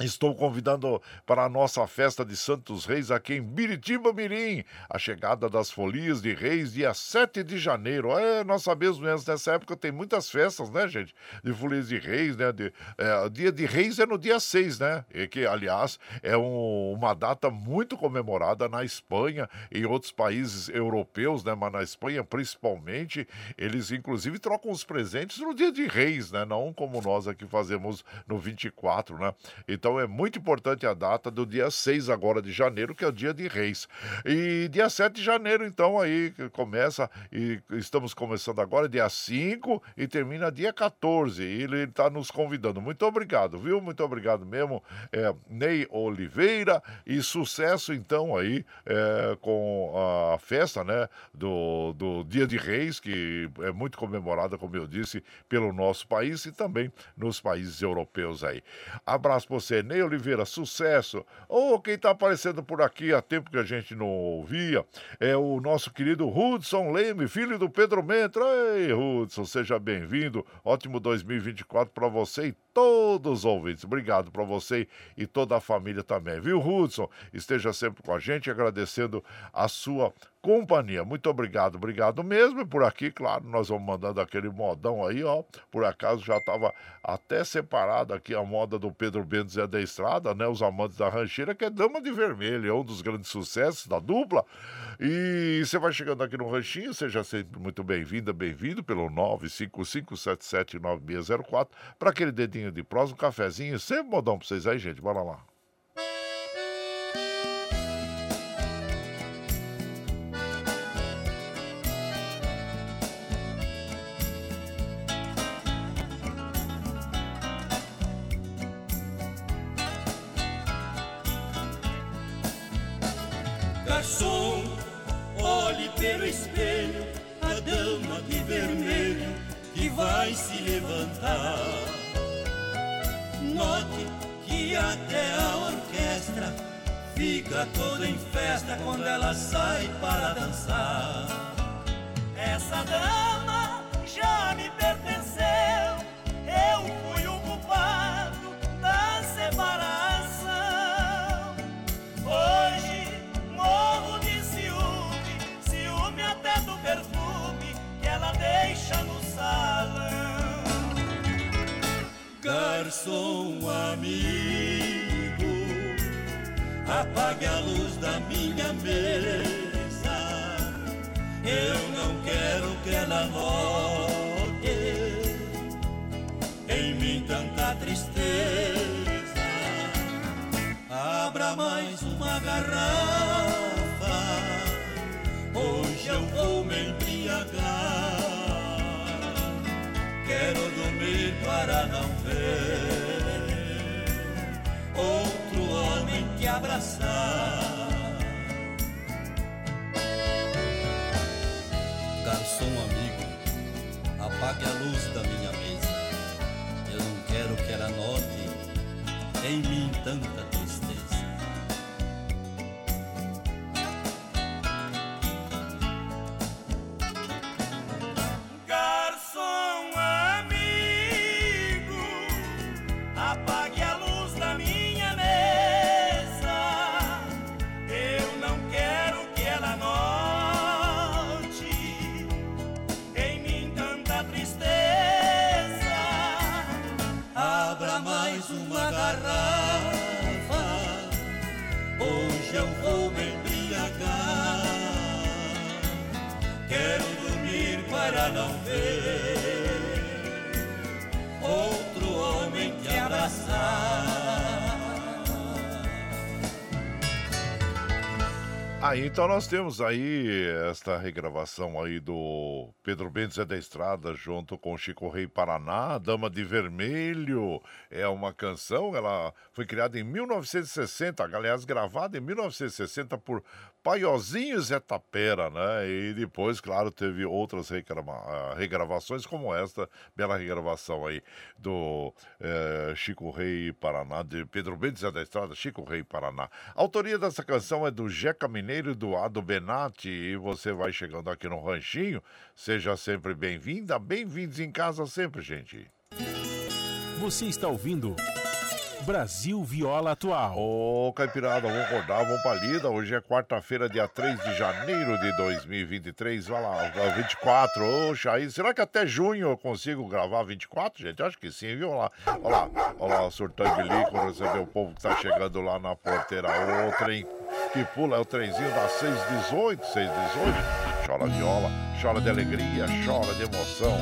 Estou convidando para a nossa festa de Santos Reis aqui em Biritiba Mirim, a chegada das folias de reis dia 7 de janeiro. É, nós sabemos mesmo, nessa época tem muitas festas, né, gente? De folias de reis, né? De, é, dia de reis é no dia 6, né? E que, aliás, é um, uma data muito comemorada na Espanha e em outros países europeus, né? Mas na Espanha, principalmente, eles inclusive trocam os presentes no dia de reis, né? Não como nós aqui fazemos no 24, né? Então é muito importante a data do dia 6 agora de janeiro, que é o dia de Reis. E dia 7 de janeiro, então, aí começa, e estamos começando agora, dia 5 e termina dia 14. E ele está nos convidando. Muito obrigado, viu? Muito obrigado mesmo, é, Ney Oliveira. E sucesso, então, aí é, com a festa, né, do, do Dia de Reis, que é muito comemorada, como eu disse, pelo nosso país e também nos países europeus aí. Abraço pra você, Ney Oliveira, sucesso. Ou oh, quem está aparecendo por aqui há tempo que a gente não ouvia é o nosso querido Hudson Leme, filho do Pedro Mentra. Ei, Hudson, seja bem-vindo. Ótimo 2024 para você e todos os ouvintes. Obrigado para você e toda a família também, viu, Hudson? Esteja sempre com a gente, agradecendo a sua companhia. Muito obrigado, obrigado mesmo. E por aqui, claro, nós vamos mandando aquele modão aí, ó. Por acaso já estava até separado aqui a moda do Pedro Bento Zé da Estrada, né? Os amantes da rancheira, que é Dama de Vermelho, é um dos grandes sucessos da dupla. E você vai chegando aqui no ranchinho, seja sempre muito bem-vinda, bem-vindo pelo 955779604 para aquele dedinho de prós, um cafezinho, sempre modão para vocês aí, gente. Bora lá. Toda em festa quando ela sai para dançar. Essa dama já me pertenceu, eu fui o culpado da separação. Hoje morro de ciúme, ciúme até do perfume que ela deixa no salão. Garçom apague a luz da minha mesa. Eu não quero que ela note em mim tanta tristeza. Abra mais uma garrafa, Aí então nós temos aí esta regravação aí do Pedro Bento Zé da Estrada junto com Chico Rei Paraná, Dama de Vermelho. É uma canção, ela foi criada em 1960, aliás, gravada em 1960 por Paiozinho Zé Tapera, né? E depois, claro, teve outras regrava- ah, regravações como esta, bela regravação aí do eh, Chico Rei Paraná, de Pedro Bento Zé da Estrada, Chico Rei Paraná. A autoria dessa canção é do Jeca Mineiro e do Ado Benatti, e você vai chegando aqui no Ranchinho, seja sempre bem-vinda, bem-vindos em casa sempre, gente. Você está ouvindo Brasil Viola Atual. Ô, Caipirada, vamos acordar, vamos pra lida. Hoje é quarta-feira, dia 3 de janeiro de 2023. Vai lá, 24. Ô, Chaí, será que até junho eu consigo gravar 24, gente? Acho que sim, viu? Olha lá, olha lá, olha lá, surtando de lico, receber o povo que tá chegando lá na porteira. O trem que pula é o trenzinho das 618, 618. Chora viola, chora de alegria, chora de emoção.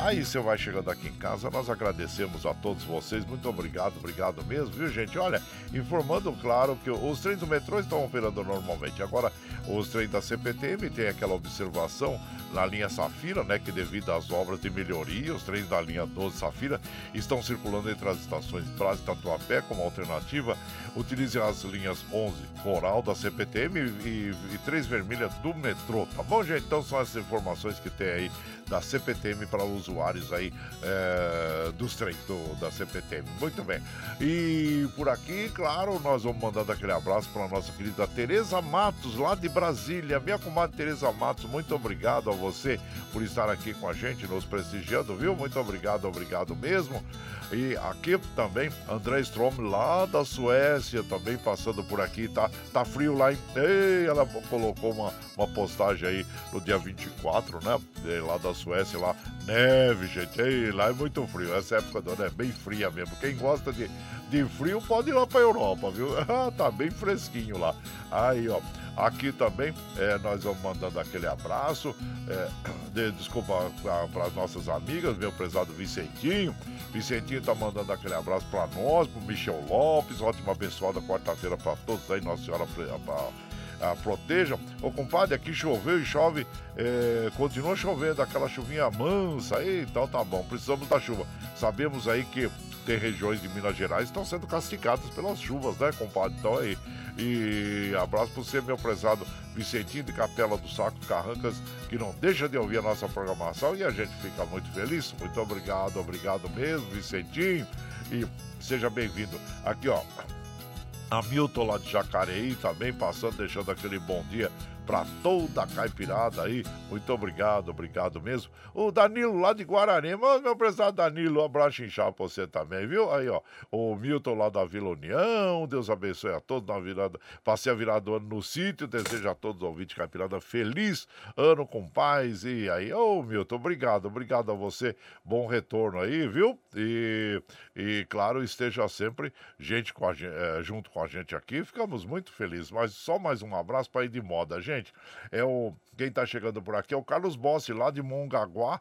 Aí você vai chegando aqui em casa, nós agradecemos a todos vocês, muito obrigado, obrigado mesmo, viu gente? Olha, informando, claro, que os trens do metrô estão operando normalmente. Agora, os trens da CPTM tem aquela observação na linha Safira, né, que devido às obras de melhoria, os trens da linha 12 Safira estão circulando entre as estações Brás e Tatuapé como alternativa. Utilize as linhas 11 Coral da CPTM e, e 3 Vermelha do metrô, tá bom, gente? Então são essas informações que tem aí da CPTM para usuários aí é, dos trens do, da CPTM. Muito bem. E por aqui, claro, nós vamos mandando aquele abraço para a nossa querida Tereza Matos, lá de Brasília. Minha comadre Tereza Matos, muito obrigado a você por estar aqui com a gente, nos prestigiando, viu? Muito obrigado, obrigado mesmo. E aqui também, André Strom, lá da Suécia, também passando por aqui. Tá, tá frio lá em. Ei, ela colocou uma, uma postagem aí no dia 24, né? Lá da Suécia, lá. Neve, gente. Ei, lá é muito frio. Essa época do ano é bem fria mesmo. Quem gosta de, de frio pode ir lá pra Europa, viu? tá bem fresquinho lá. Aí, ó. Aqui também é, nós vamos mandando aquele abraço. é, de- desculpa para as nossas amigas, meu prezado Vicentinho. Vicentinho tá mandando aquele abraço para nós, pro Michel Lopes. Ótima abençoada quarta-feira para todos aí, Nossa Senhora pre- pra- a proteja. Ô compadre, aqui choveu e chove, é, continua chovendo, aquela chuvinha mansa aí, então tá bom, precisamos da chuva. Sabemos aí que tem regiões de Minas Gerais estão sendo castigadas pelas chuvas, né, compadre? Então aí. E abraço para você, meu prezado Vicentinho de Capela do Saco Carrancas, que não deixa de ouvir a nossa programação e a gente fica muito feliz. Muito obrigado, obrigado mesmo, Vicentinho. E seja bem-vindo. Aqui, ó, Hamilton lá de Jacareí também passando, deixando aquele bom dia para toda a caipirada aí. Muito obrigado, obrigado mesmo. O Danilo lá de Guararema, meu prezado Danilo, um abraço inchado pra você também, viu? Aí, ó, o Milton lá da Vila União, Deus abençoe a todos na virada. Passei a virada do ano no sítio, desejo a todos os ouvintes caipirada feliz ano com paz. E aí, ô Milton, obrigado, obrigado a você. Bom retorno aí, viu? E, e claro, esteja sempre gente com é, junto com a gente aqui. Ficamos muito felizes. Mas só mais um abraço para ir de moda, gente. É o quem está chegando por aqui é o Carlos Bossi, lá de Mongaguá.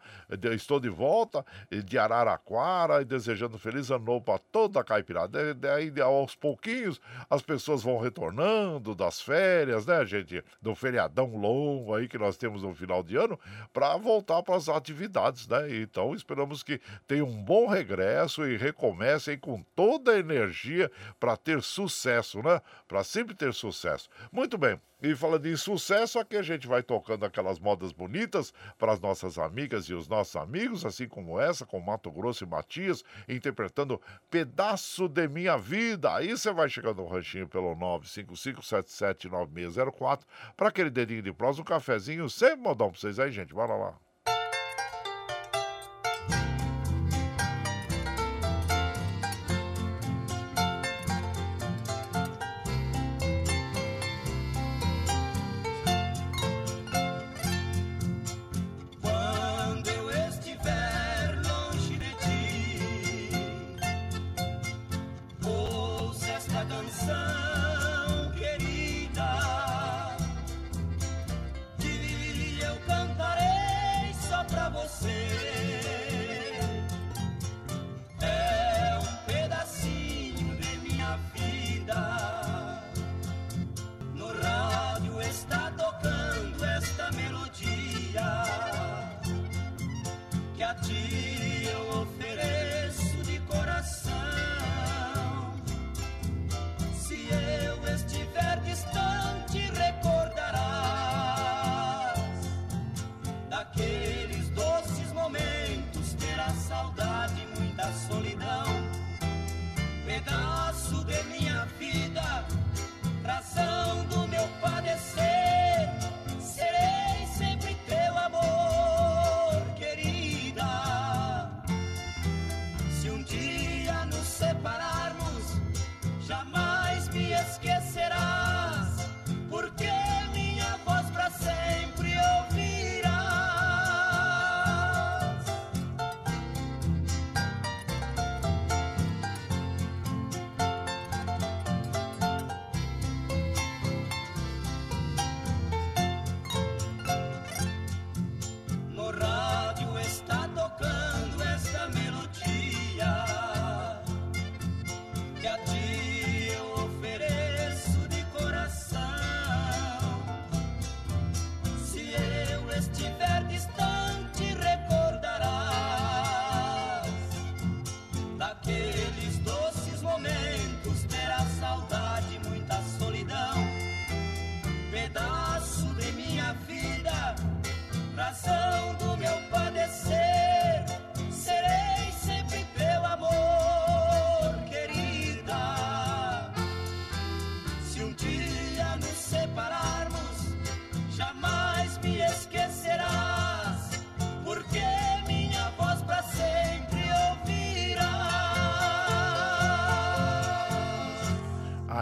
Estou de volta, de Araraquara, e desejando feliz ano novo para toda a caipirada. Daí, aos pouquinhos, as pessoas vão retornando das férias, né, gente? Do feriadão longo aí que nós temos no final de ano, para voltar para as atividades, né? Então, esperamos que tenha um bom regresso e recomecem com toda a energia para ter sucesso, né? Para sempre ter sucesso. Muito bem. E falando em sucesso, aqui a gente vai tocando aquelas modas bonitas para as nossas amigas e os nossos amigos, assim como essa, com Mato Grosso e Matias, interpretando Pedaço de Minha Vida. Aí você vai chegando no ranchinho pelo 955779604 para aquele dedinho de prós, um cafezinho, sem modão para vocês aí, gente. Bora lá.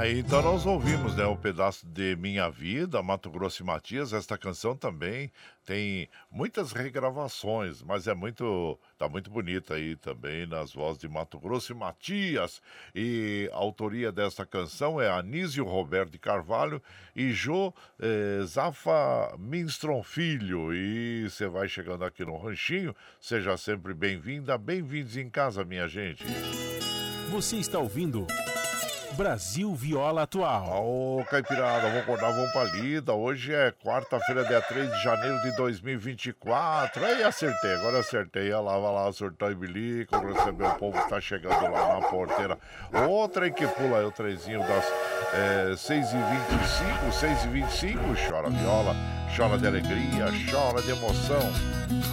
Aí então nós ouvimos né, um pedaço de Minha Vida, Mato Grosso e Matias. Esta canção também tem muitas regravações, mas é muito. tá muito bonita aí também nas vozes de Mato Grosso e Matias. E a autoria desta canção é Anísio Roberto de Carvalho e Jô eh, Zafa Minstron Filho. E você vai chegando aqui no Ranchinho, seja sempre bem-vinda, bem-vindos em casa, minha gente. Você está ouvindo. Brasil Viola Atual. Ô, Caipirada, vamos acordar, vamos pra lida. Hoje é quarta-feira, dia 3 de janeiro de 2024. Aí acertei, agora acertei. Olha lá, vai lá, surtou e bilico, receber o povo que tá chegando lá na porteira. Outra que pula aí o trezinho das é, 6h25, 6h25, chora viola. chora de alegria, chora de emoção.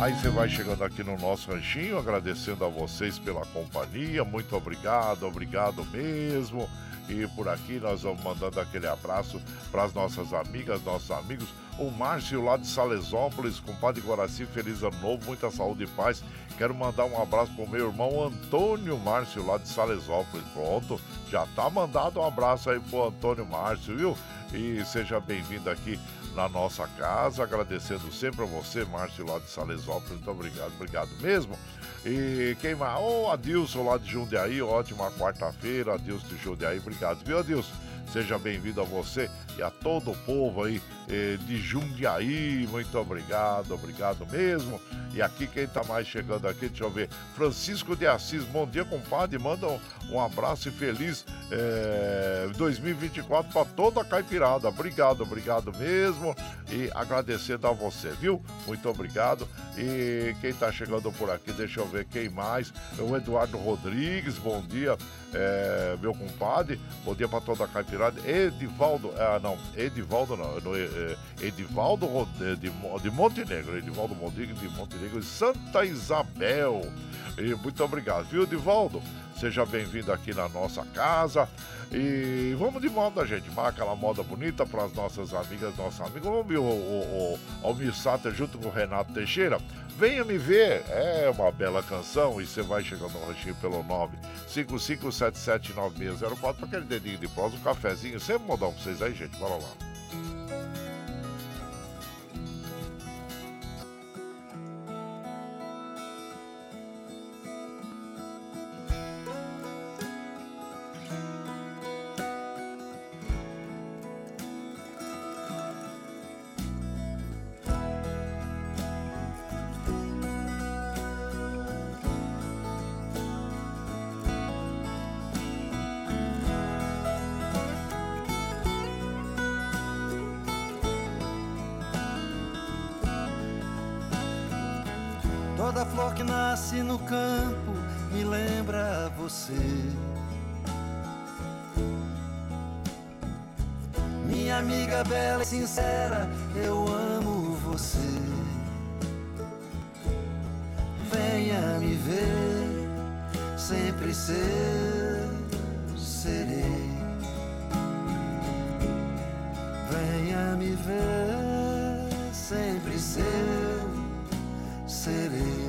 Aí você vai chegando aqui no nosso ranchinho, agradecendo a vocês pela companhia. Muito obrigado, obrigado mesmo. E por aqui nós vamos mandando aquele abraço para as nossas amigas, nossos amigos. O Márcio lá de Salesópolis, compadre Guaraci, feliz ano novo, muita saúde e paz. Quero mandar um abraço pro meu irmão Antônio Márcio lá de Salesópolis. Pronto, já tá mandado um abraço aí pro Antônio Márcio, viu? E seja bem-vindo aqui na nossa casa, agradecendo sempre a você, Márcio lá de Salesópolis. Muito obrigado, obrigado mesmo. E quem mais? Ô, oh, Adilson lá de Jundiaí, ótima quarta-feira, Adilson de Jundiaí, obrigado, viu, Adilson? Seja bem-vindo a você e a todo o povo aí de Jundiaí. Muito obrigado, obrigado mesmo. E aqui quem tá mais chegando aqui, deixa eu ver. Francisco de Assis, bom dia, compadre. Manda um, um abraço e feliz eh, 2024 para toda a caipirada. Obrigado, obrigado mesmo. E agradecendo a você, viu? Muito obrigado. E quem tá chegando por aqui, deixa eu ver quem mais. O Eduardo Rodrigues, bom dia é, meu compadre. Bom dia para toda a caipirada. Edivaldo, ah, não, Edivaldo não, é, Edivaldo de, de Montenegro, Edivaldo Rodrigues de Montenegro e Santa Isabel. E muito obrigado, viu, Edivaldo? Seja bem-vindo aqui na nossa casa. E vamos de moda, gente. Marca aquela moda bonita para as nossas amigas, nossos amigos. O, o, o Almir Sater junto com o Renato Teixeira. Venha me ver, é uma bela canção e você vai chegando no ranchinho pelo 955779604 para aquele dedinho de prosa, um cafezinho, sempre modão para vocês aí, gente. Bora lá. Lembra você. Minha amiga bela e sincera, eu amo você. Venha me ver, sempre ser, serei. Venha me ver, sempre ser, serei.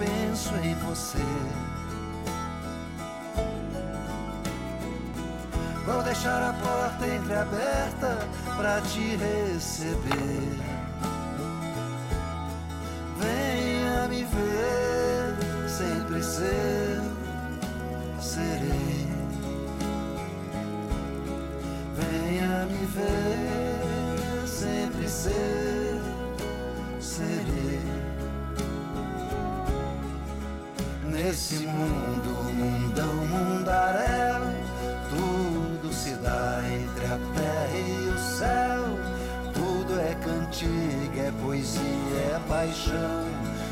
Penso em você. Vou deixar a porta entreaberta para te receber. Venha me ver, sempre ser, Nesse mundo, mundão, mundaréu, tudo se dá entre a terra e o céu. Tudo é cantiga, é poesia, é paixão,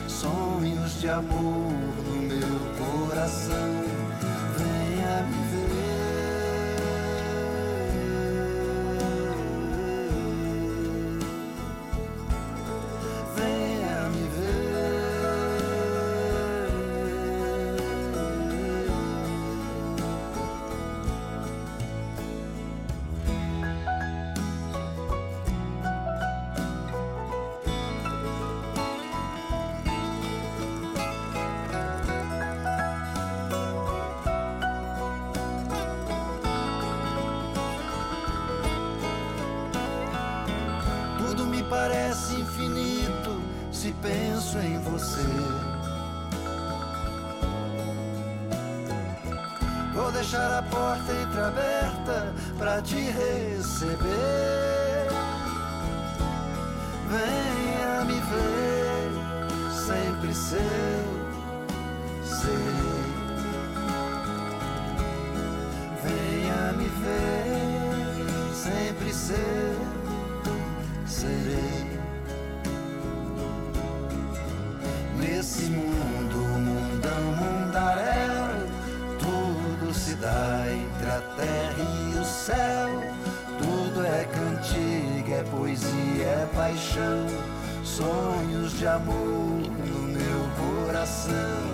sonhos de amor no meu coração. vou deixar a porta entreaberta para te receber. Venha me ver, sempre seu. Venha me ver, sempre seu. De amor no meu coração.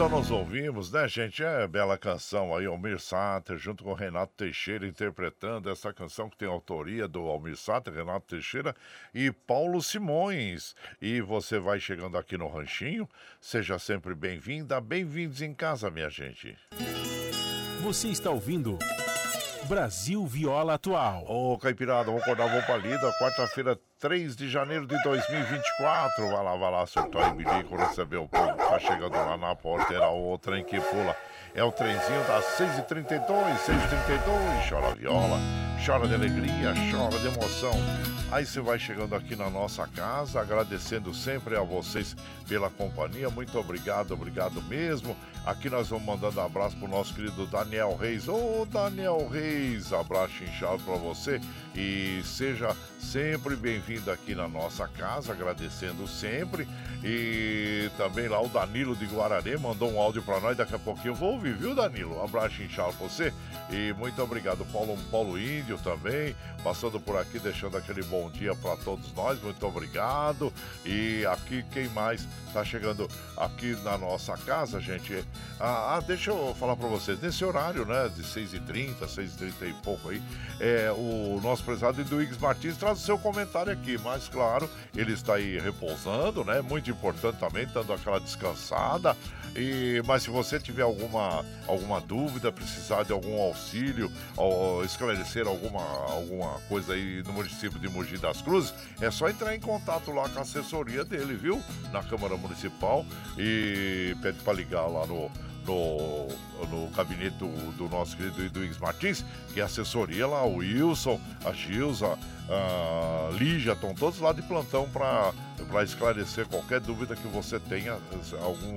Então nós ouvimos, né, gente? É bela canção aí, Almir Sater, junto com Renato Teixeira, interpretando essa canção que tem autoria do Almir Sater, Renato Teixeira e Paulo Simões. E você vai chegando aqui no Ranchinho, seja sempre bem-vinda, bem-vindos em casa, minha gente. Você está ouvindo Brasil Viola Atual. Ô, Caipirada, vamos acordar, vamos pra lida, quarta-feira, 3 de janeiro de 2024. Vai lá, vai lá, surtou aí, bilico, recebeu o povo. Tá chegando lá na porteira, o trem que pula. É o trenzinho das 6h32, 6h32. Chora viola, chora de alegria, chora de emoção. Aí você vai chegando aqui na nossa casa, agradecendo sempre a vocês pela companhia. Muito obrigado, obrigado mesmo. Aqui nós vamos mandando abraço pro nosso querido Daniel Reis. Ô, Daniel Reis, abraço inchado pra você e seja sempre bem-vindo aqui na nossa casa, agradecendo sempre. E também lá o Danilo de Guararê mandou um áudio pra nós, daqui a pouquinho eu vou ouvir, viu, Danilo? Um abraço inchado pra você e muito obrigado, Paulo, Paulo Índio também, passando por aqui, deixando aquele bom dia para todos nós, muito obrigado. E aqui, quem mais tá chegando aqui na nossa casa, gente? Ah, ah, deixa eu falar para vocês, nesse horário, né, de 6h30, 6h30 e pouco aí, é, o nosso prezado Eduígues Martins traz o seu comentário aqui, mas claro, ele está aí repousando, né, muito importante também, dando aquela descansada. E, mas se você tiver alguma, alguma dúvida, precisar de algum auxílio, ou esclarecer alguma, alguma coisa aí no município de Mogi das Cruzes, é só entrar em contato lá com a assessoria dele, viu? Na Câmara Municipal e pede para ligar lá no, no, no gabinete do, do nosso querido Eduígues Martins, que é assessoria lá, o Wilson, a Gilza, a Lígia, estão todos lá de plantão para esclarecer qualquer dúvida que você tenha algum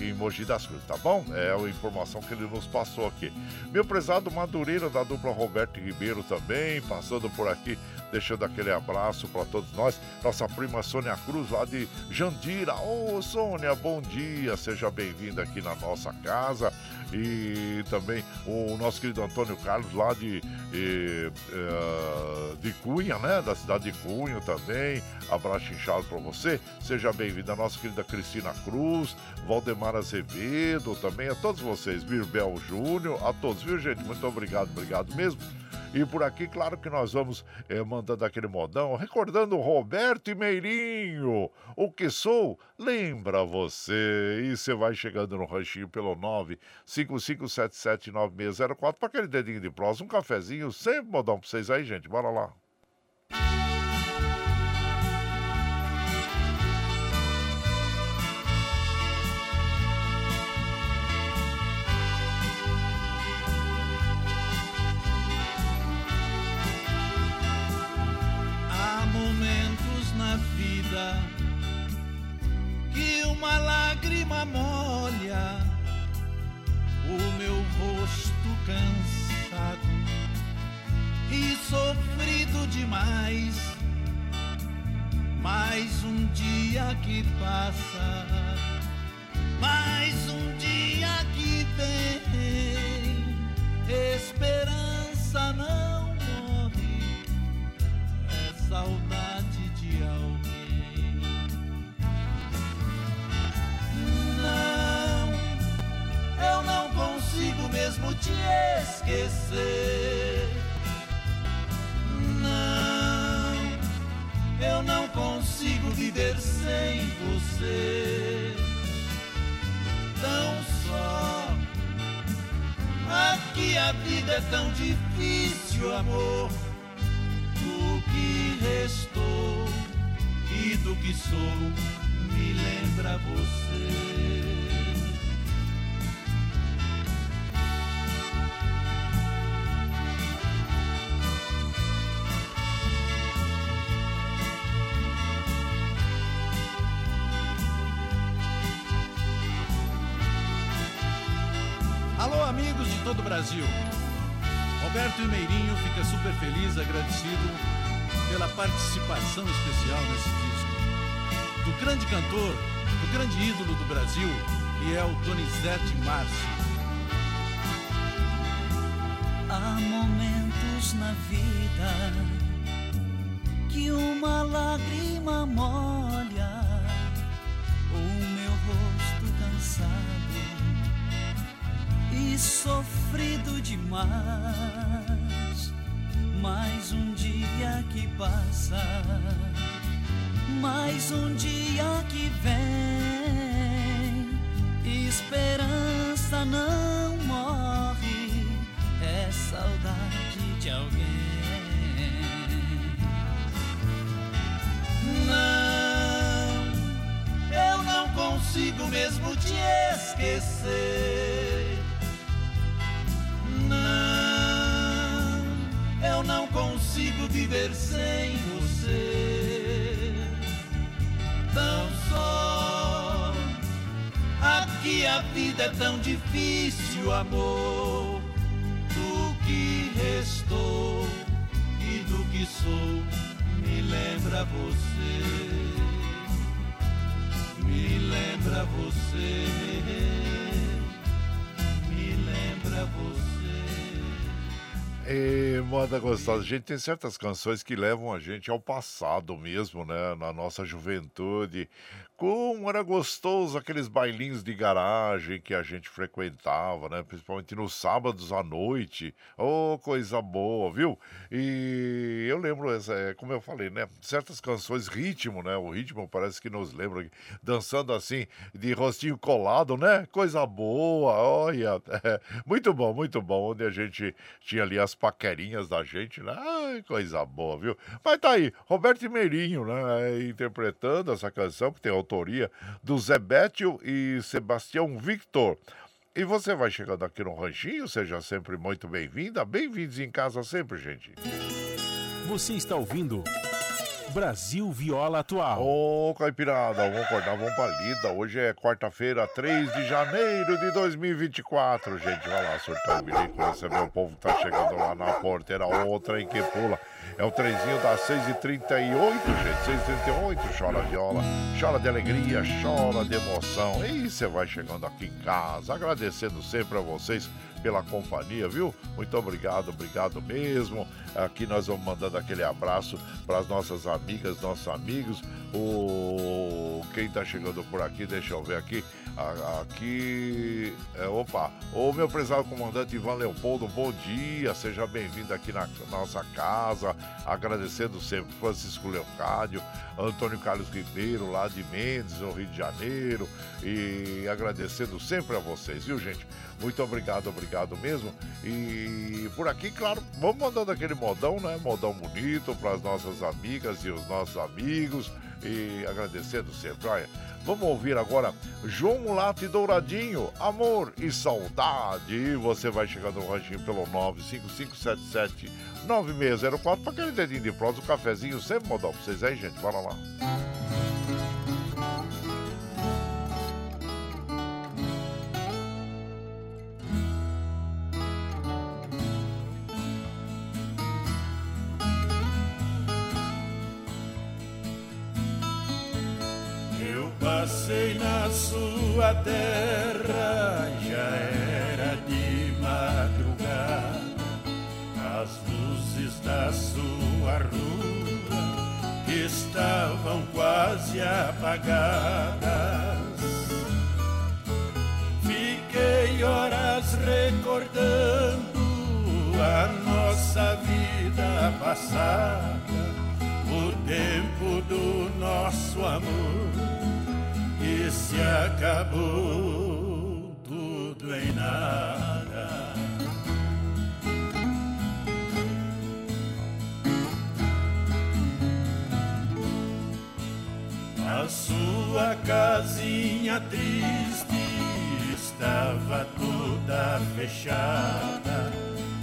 em das Cruzes, tá bom? É a informação que ele nos passou aqui. Meu prezado Madureira da dupla Roberto Ribeiro também, passando por aqui, deixando aquele abraço para todos nós. Nossa prima Sônia Cruz lá de Jandira. Ô Sônia, bom dia, seja bem-vinda aqui na nossa casa. E também o nosso querido Antônio Carlos lá de, de, de Cunha, né? Da cidade de Cunha também. Abraço inchado para você. Seja bem-vinda, nossa querida Cristina Cruz, Valdemar Azevedo, também a todos vocês, Birbel Júnior, a todos, viu, gente? Muito obrigado, obrigado mesmo. E por aqui, claro que nós vamos eh, mandando aquele modão, recordando Roberto e Meirinho. O que sou, lembra você. E você vai chegando no ranchinho pelo 955779604 para aquele dedinho de prosa, um cafezinho, sempre modão para vocês aí, gente. Bora lá. Cansado e sofrido demais. Mais um dia que passa, mais um dia que vem, esperança não morre é saudade eu não consigo mesmo te esquecer. Não, eu não consigo viver sem você. Tão só, aqui a vida é tão difícil, amor. Do que restou e do que sou, me lembra você. Todo o Brasil. Roberto Meirinho fica super feliz, agradecido pela participação especial nesse disco. Do grande cantor, do grande ídolo do Brasil, que é o Donizete Márcio. Há momentos na vida que uma lágrima molha o meu rosto cansado e sofrido demais. Mais um dia que passa, mais um dia que vem. Esperança não morre, é saudade de alguém. Não, eu não consigo mesmo te esquecer. Eu não consigo viver sem você. Tão só, aqui a vida é tão difícil, amor. Do que restou e do que sou, me lembra você. Me lembra você. Me lembra você. E, moda gostosa, gente, tem certas canções que levam a gente ao passado mesmo, né? Na nossa juventude. Como era gostoso aqueles bailinhos de garagem que a gente frequentava, né? Principalmente nos sábados à noite. Oh, coisa boa, viu? E eu lembro, essa, é, como eu falei, né? Certas canções, ritmo, né? O ritmo parece que nos lembra, dançando assim, de rostinho colado, né? Coisa boa, olha. muito bom, muito bom. Onde a gente tinha ali as paquerinhas da gente, né? Ai, coisa boa, viu? Mas tá aí, Roberto Meirinho, né? Interpretando essa canção, que tem autoria do Zé Bétio e Sebastião Victor. E você vai chegando aqui no Ranchinho, seja sempre muito bem-vinda. Bem-vindos em casa sempre, gente. Você está ouvindo Brasil Viola Atual. Ô, Caipirada, vamos acordar, vamos pra lida. Hoje é quarta-feira, 3 de janeiro de 2024, gente. Vai lá, surtar o bilico, receber o povo tá chegando lá na porteira. Outra em que pula. É o trenzinho das 6h38, gente. 6h38, chora viola, chora de alegria, chora de emoção. E você vai chegando aqui em casa, agradecendo sempre a vocês pela companhia, viu? Muito obrigado, obrigado mesmo. Aqui nós vamos mandando aquele abraço para as nossas amigas, nossos amigos. O quem tá chegando por aqui, deixa eu ver aqui. Aqui, é, opa, o meu prezado comandante Ivan Leopoldo, bom dia, seja bem-vindo aqui na nossa casa, agradecendo sempre Francisco Leocádio, Antônio Carlos Ribeiro, lá de Mendes, no Rio de Janeiro, e agradecendo sempre a vocês, viu, gente? Muito obrigado, obrigado mesmo. E por aqui, claro, vamos mandando aquele modão, né? Modão bonito para as nossas amigas e os nossos amigos. E agradecendo sempre. Olha, vamos ouvir agora João Mulato e Douradinho, Amor e Saudade. E você vai chegando no ranchinho pelo 95577 9604 para aquele dedinho de prosa, um cafezinho, sempre modão para vocês aí, gente. Bora lá. Sua terra, já era de madrugada. As luzes da sua rua estavam quase apagadas. Fiquei horas recordando a nossa vida passada, o tempo do nosso amor se acabou tudo em nada. A sua casinha triste estava toda fechada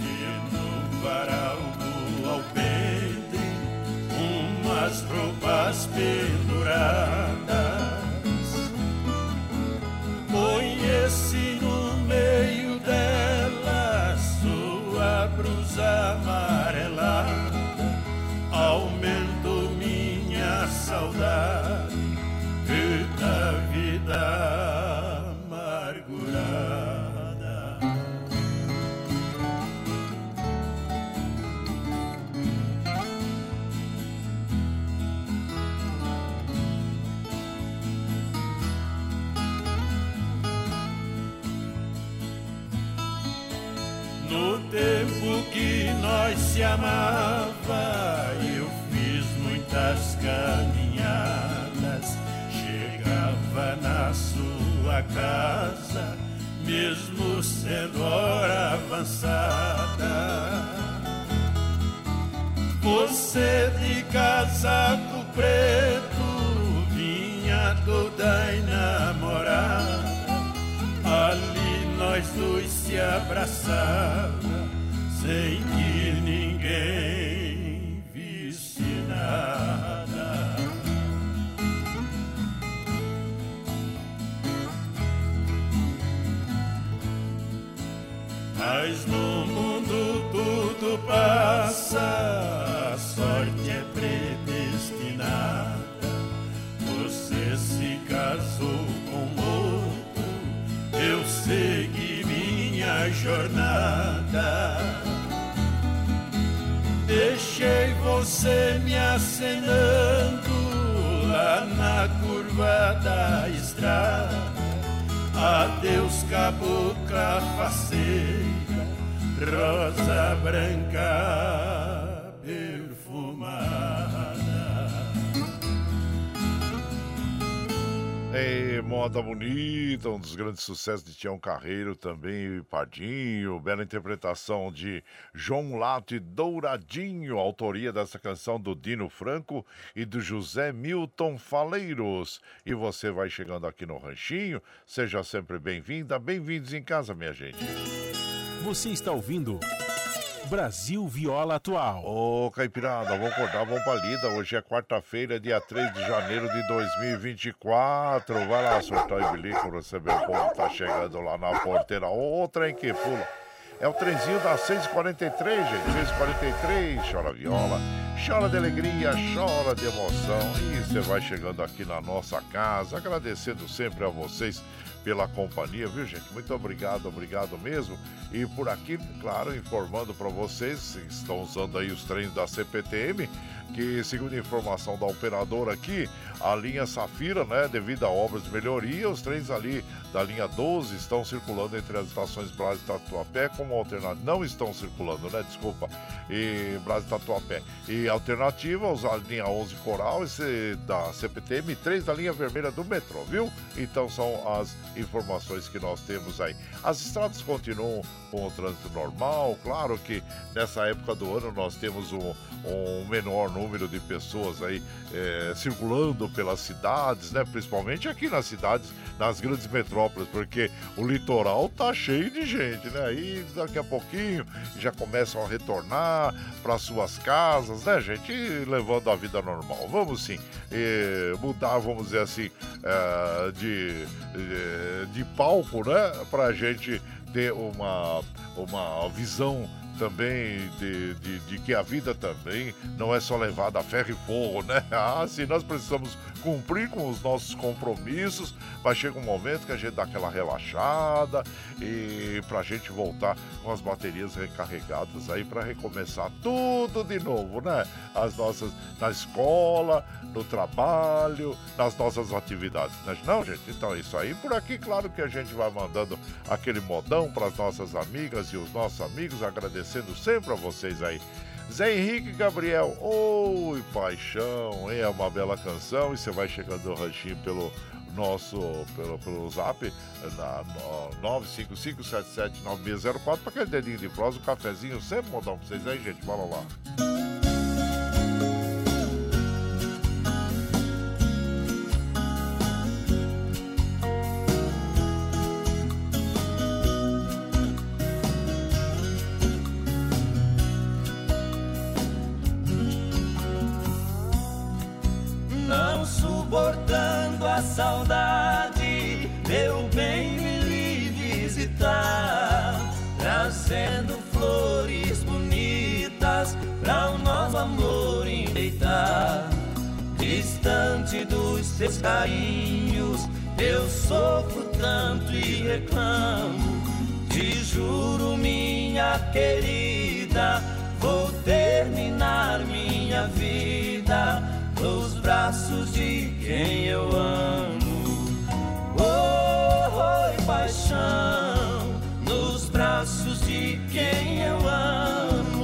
e no varal do alpendre umas roupas penduradas Conheci no meio dela sua brusa amarelada, aumentou minha saudade da vida se amava, eu fiz muitas caminhadas. Chegava na sua casa, mesmo sendo hora avançada. Você de casaco preto vinha toda enamorada. Ali nós dois se abraçava sem que ninguém passa, a sorte é predestinada. Você se casou com outro, eu segui minha jornada. Deixei você me acenando lá na curva da estrada. Adeus, cabocla faceira, rosa branca perfumada. Ei, moda bonita, um dos grandes sucessos de Tião Carreiro também, Pardinho, bela interpretação de João Lato e Douradinho, autoria dessa canção do Dino Franco e do José Milton Faleiros. E você vai chegando aqui no Ranchinho, seja sempre bem-vinda, bem-vindos em casa, minha gente. Você está ouvindo Brasil Viola Atual. Ô, Caipirada, vamos acordar, vamos pra lida. Hoje é quarta-feira, dia 3 de janeiro de 2024. Vai lá, soltar o bilico, receber o povo tá chegando lá na porteira. Ô, trem que pula. É o trenzinho das 6h43, gente. 6h43, chora viola, chora de alegria, chora de emoção. E você vai chegando aqui na nossa casa, agradecendo sempre a vocês pela companhia, viu, gente? Muito obrigado, obrigado mesmo. E por aqui, claro, informando para vocês, estão usando aí os trens da CPTM, que segundo a informação da operadora aqui, a linha Safira, né, devido a obras de melhoria, os trens ali da linha 12 estão circulando entre as estações Brás e Tatuapé como alternativa. Não estão circulando, né? Desculpa. E Brás e Tatuapé. E alternativa, a linha 11 Coral esse da CPTM e 3 da linha vermelha do metrô, viu? Então são as informações que nós temos aí. As estradas continuam com o trânsito normal, claro que nessa época do ano nós temos um, um menor número de pessoas aí é, circulando pelas cidades, né? Principalmente aqui nas cidades, nas grandes metrópoles, porque o litoral tá cheio de gente, né? Aí daqui a pouquinho já começam a retornar para suas casas, né, gente? E levando a vida normal. Vamos sim eh, mudar, vamos dizer assim, eh, de, de, de palco, né? Pra gente ter uma, uma visão também de, de, de, que a vida também não é só levada a ferro e fogo, né? Ah, sim, nós precisamos cumprir com os nossos compromissos, mas chega um momento que a gente dá aquela relaxada e pra gente voltar com as baterias recarregadas aí para recomeçar tudo de novo, né? As nossas na escola, no trabalho, nas nossas atividades. Né? Não, gente, então é isso aí. Por aqui, claro que a gente vai mandando aquele modão para as nossas amigas e os nossos amigos, agradecendo sempre a vocês aí. Zé Henrique Gabriel, oi paixão, é uma bela canção e você vai chegando no ranchinho pelo nosso, pelo, pelo zap na no, 955779604 para aquele dedinho de prosa, um cafezinho, sempre modão para vocês aí, gente, bora lá. Dos teus carinhos, eu sofro tanto e reclamo. Te juro, minha querida, vou terminar minha vida nos braços de quem eu amo. Oh, oh paixão, nos braços de quem eu amo.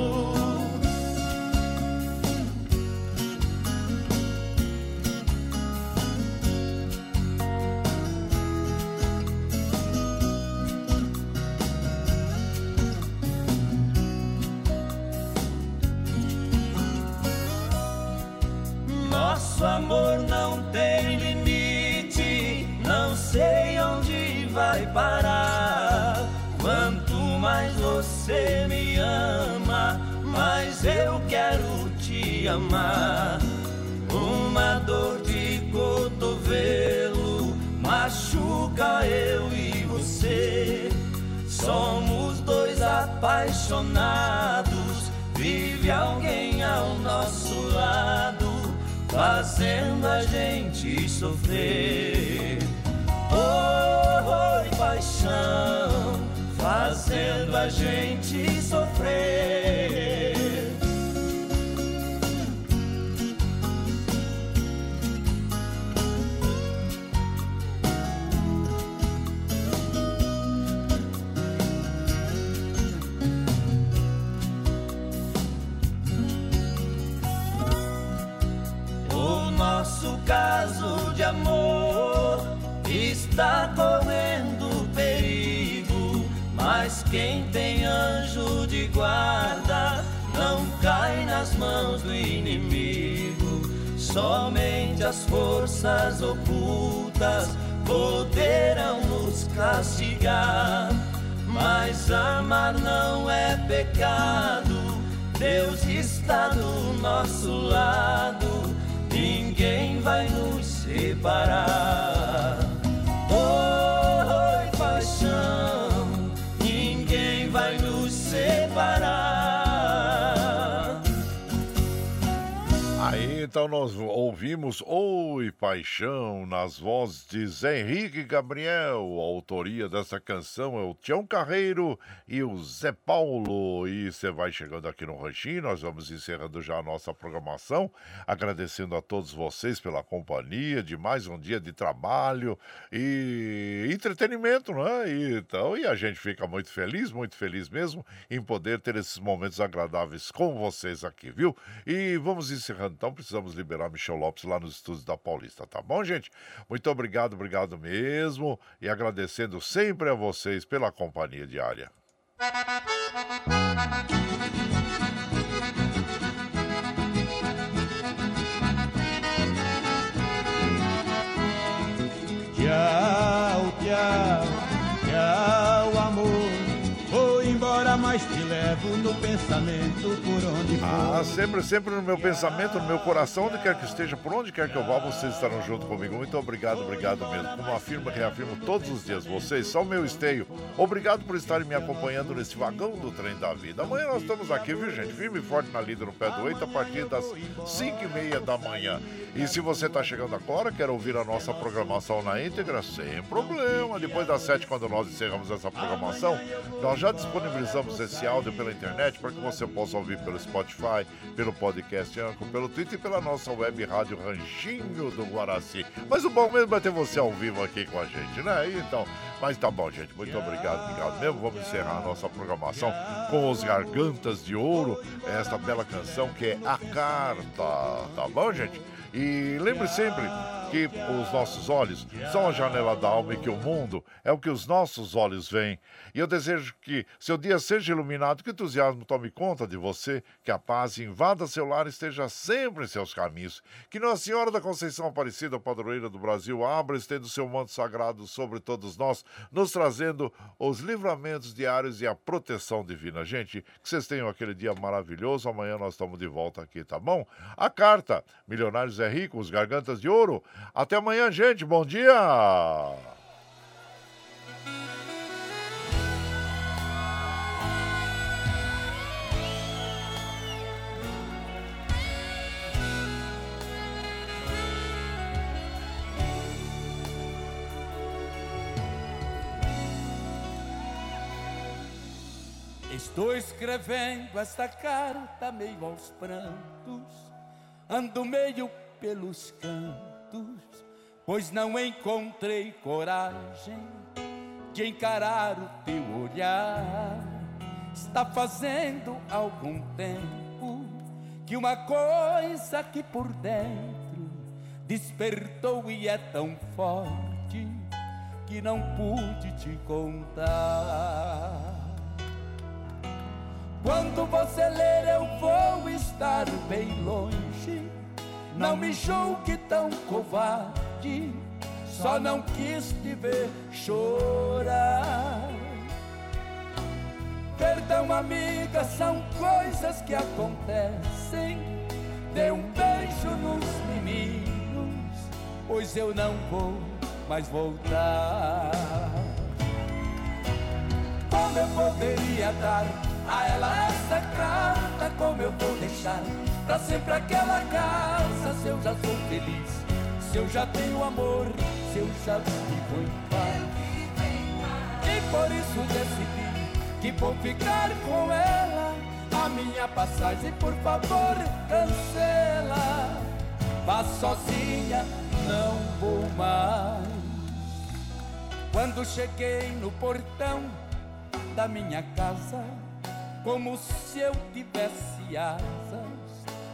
Nosso amor não tem limite, não sei onde vai parar. Quanto mais você me ama, mais eu quero te amar. Uma dor de cotovelo machuca eu e você. Somos dois apaixonados, vive alguém ao nosso lado fazendo a gente sofrer. Oh, oi, paixão, fazendo a gente sofrer. Forças ocultas poderão nos castigar, mas amar não é pecado. Deus está do nosso lado ninguém vai nos separar. Então nós ouvimos Oi Paixão nas vozes de Zé Henrique Gabriel. A autoria dessa canção é o Tião Carreiro e o Zé Paulo. E você vai chegando aqui no Ranchinho, nós vamos encerrando já a nossa programação, agradecendo a todos vocês pela companhia de mais um dia de trabalho e entretenimento, né? E, então, e a gente fica muito feliz, muito feliz mesmo em poder ter esses momentos agradáveis com vocês aqui, viu? E vamos encerrando então, precisamos liberar Michel Lopes lá nos estúdios da Paulista, tá bom, gente? Muito obrigado, obrigado mesmo. E agradecendo sempre a vocês pela companhia diária. Tchau, mas te levo no pensamento por onde for. Ah, sempre, sempre no meu pensamento, no meu coração, onde quer que esteja, por onde quer que eu vá, vocês estarão junto comigo. Muito obrigado, obrigado mesmo. Como afirmo e reafirmo todos os dias, vocês são meu esteio. Obrigado por estarem me acompanhando nesse vagão do trem da vida. Amanhã nós estamos aqui, viu, gente? Firme e forte na lida no pé do oito, a partir das cinco e meia da manhã. E se você está chegando agora, quer ouvir a nossa programação na íntegra, sem problema. Depois das sete, quando nós encerramos essa programação, nós já disponibilizamos esse áudio pela internet para que você possa ouvir pelo Spotify, pelo podcast Anco, pelo Twitter e pela nossa web rádio Ranchinho do Guaraci. Mas o bom mesmo é ter você ao vivo aqui com a gente, né? Então, mas tá bom, gente. Muito obrigado, obrigado mesmo. Vamos encerrar a nossa programação com os Gargantas de Ouro, esta bela canção que é A Carta. Tá bom, gente? E lembre sempre que os nossos olhos são a janela da alma e que o mundo é o que os nossos olhos veem. E eu desejo que seu dia seja iluminado, que o entusiasmo tome conta de você, que a paz invada seu lar e esteja sempre em seus caminhos. Que Nossa Senhora da Conceição Aparecida, padroeira do Brasil, abra e estenda o seu manto sagrado sobre todos nós, nos trazendo os livramentos diários e a proteção divina. Gente, que vocês tenham aquele dia maravilhoso. Amanhã nós estamos de volta aqui, tá bom? A carta, Milionários é Rico, os Gargantas de Ouro. Até amanhã, gente. Bom dia! Estou escrevendo esta carta meio aos prantos, ando meio pelos cantos, pois não encontrei coragem de encarar o teu olhar. Está fazendo algum tempo que uma coisa aqui por dentro despertou e é tão forte que não pude te contar. Quando você ler, eu vou estar bem longe. Não me julgue tão covarde, só não quis te ver chorar. Perdão, amiga, são coisas que acontecem. Dê um beijo nos meninos, pois eu não vou mais voltar. Como eu poderia dar a ela essa carta como eu vou deixar Pra sempre aquela casa Se eu já sou feliz Se eu já tenho amor Se eu já vivo em paz. E por isso decidi Que vou ficar com ela A minha passagem por favor cancela. Vá sozinha, não vou mais. Quando cheguei no portão da minha casa como se eu tivesse asas.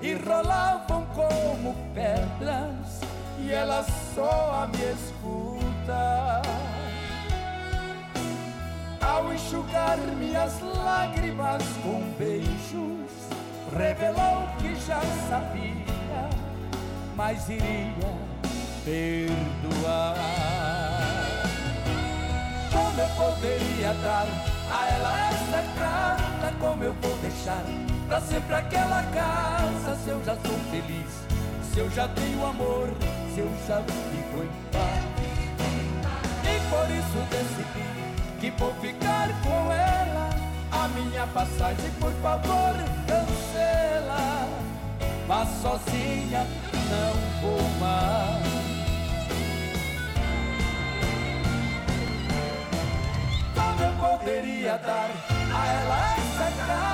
e rolavam como pedras, e ela só me escuta. Ao enxugar minhas lágrimas com beijos, revelou que já sabia, mas iria perdoar. Como eu poderia dar a ela essa carta, como eu vou deixar pra sempre aquela casa? Se eu já sou feliz, se eu já tenho amor, se eu já vivo em paz. E por isso decidi que vou ficar com ela. A minha passagem, por favor, cancela. Vá sozinha, não vou mais. poderia dar a ela essa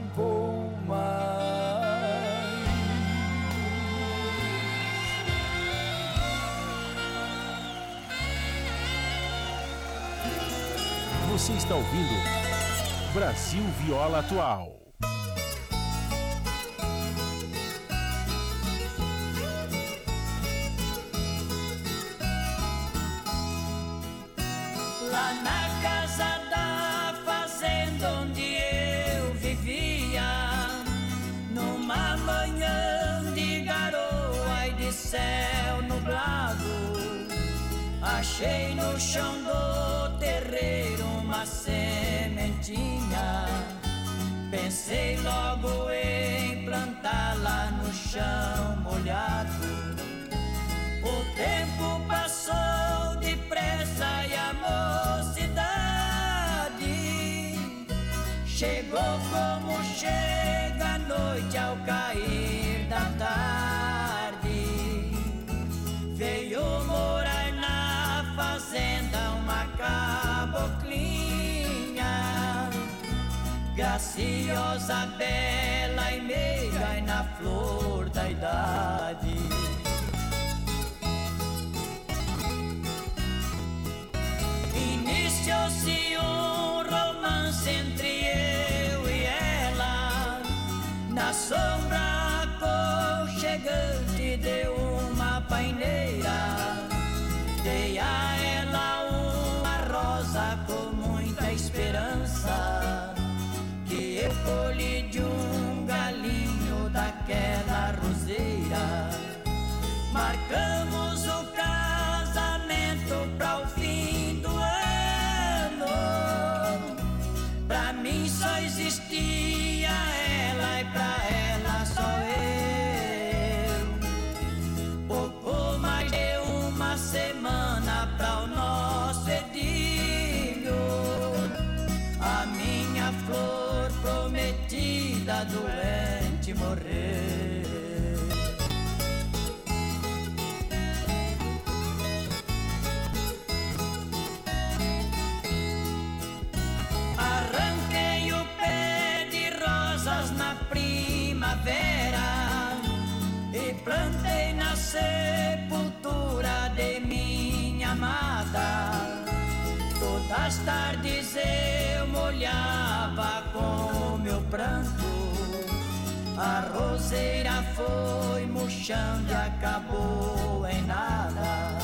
vou mais. Você está ouvindo Brasil Viola Atual. Achei no chão do terreiro uma sementinha. Pensei logo em plantá-la no chão molhado. O tempo passou Graciosa, bela e meiga e na flor da idade. Tardes eu molhava com meu pranto. A roseira foi murchando e acabou em nada.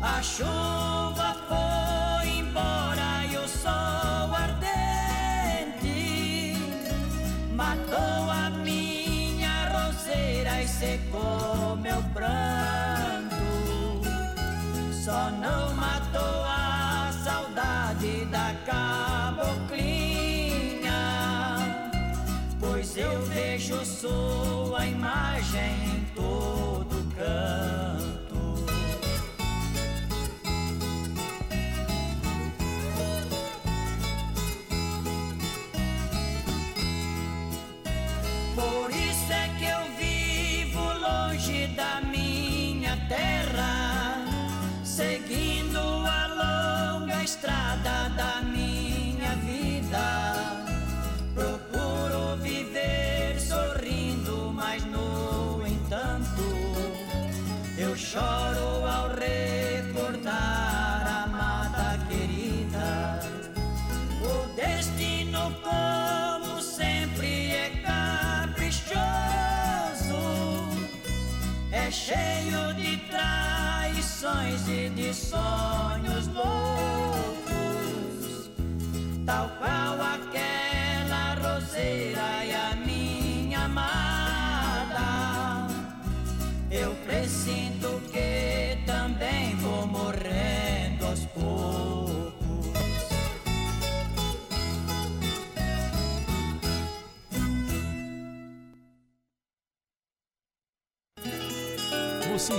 A chuva foi embora e o sol ardente matou a minha roseira e secou meu pranto. Só não Eu sou a imagem. cheio de traições e de sonhos.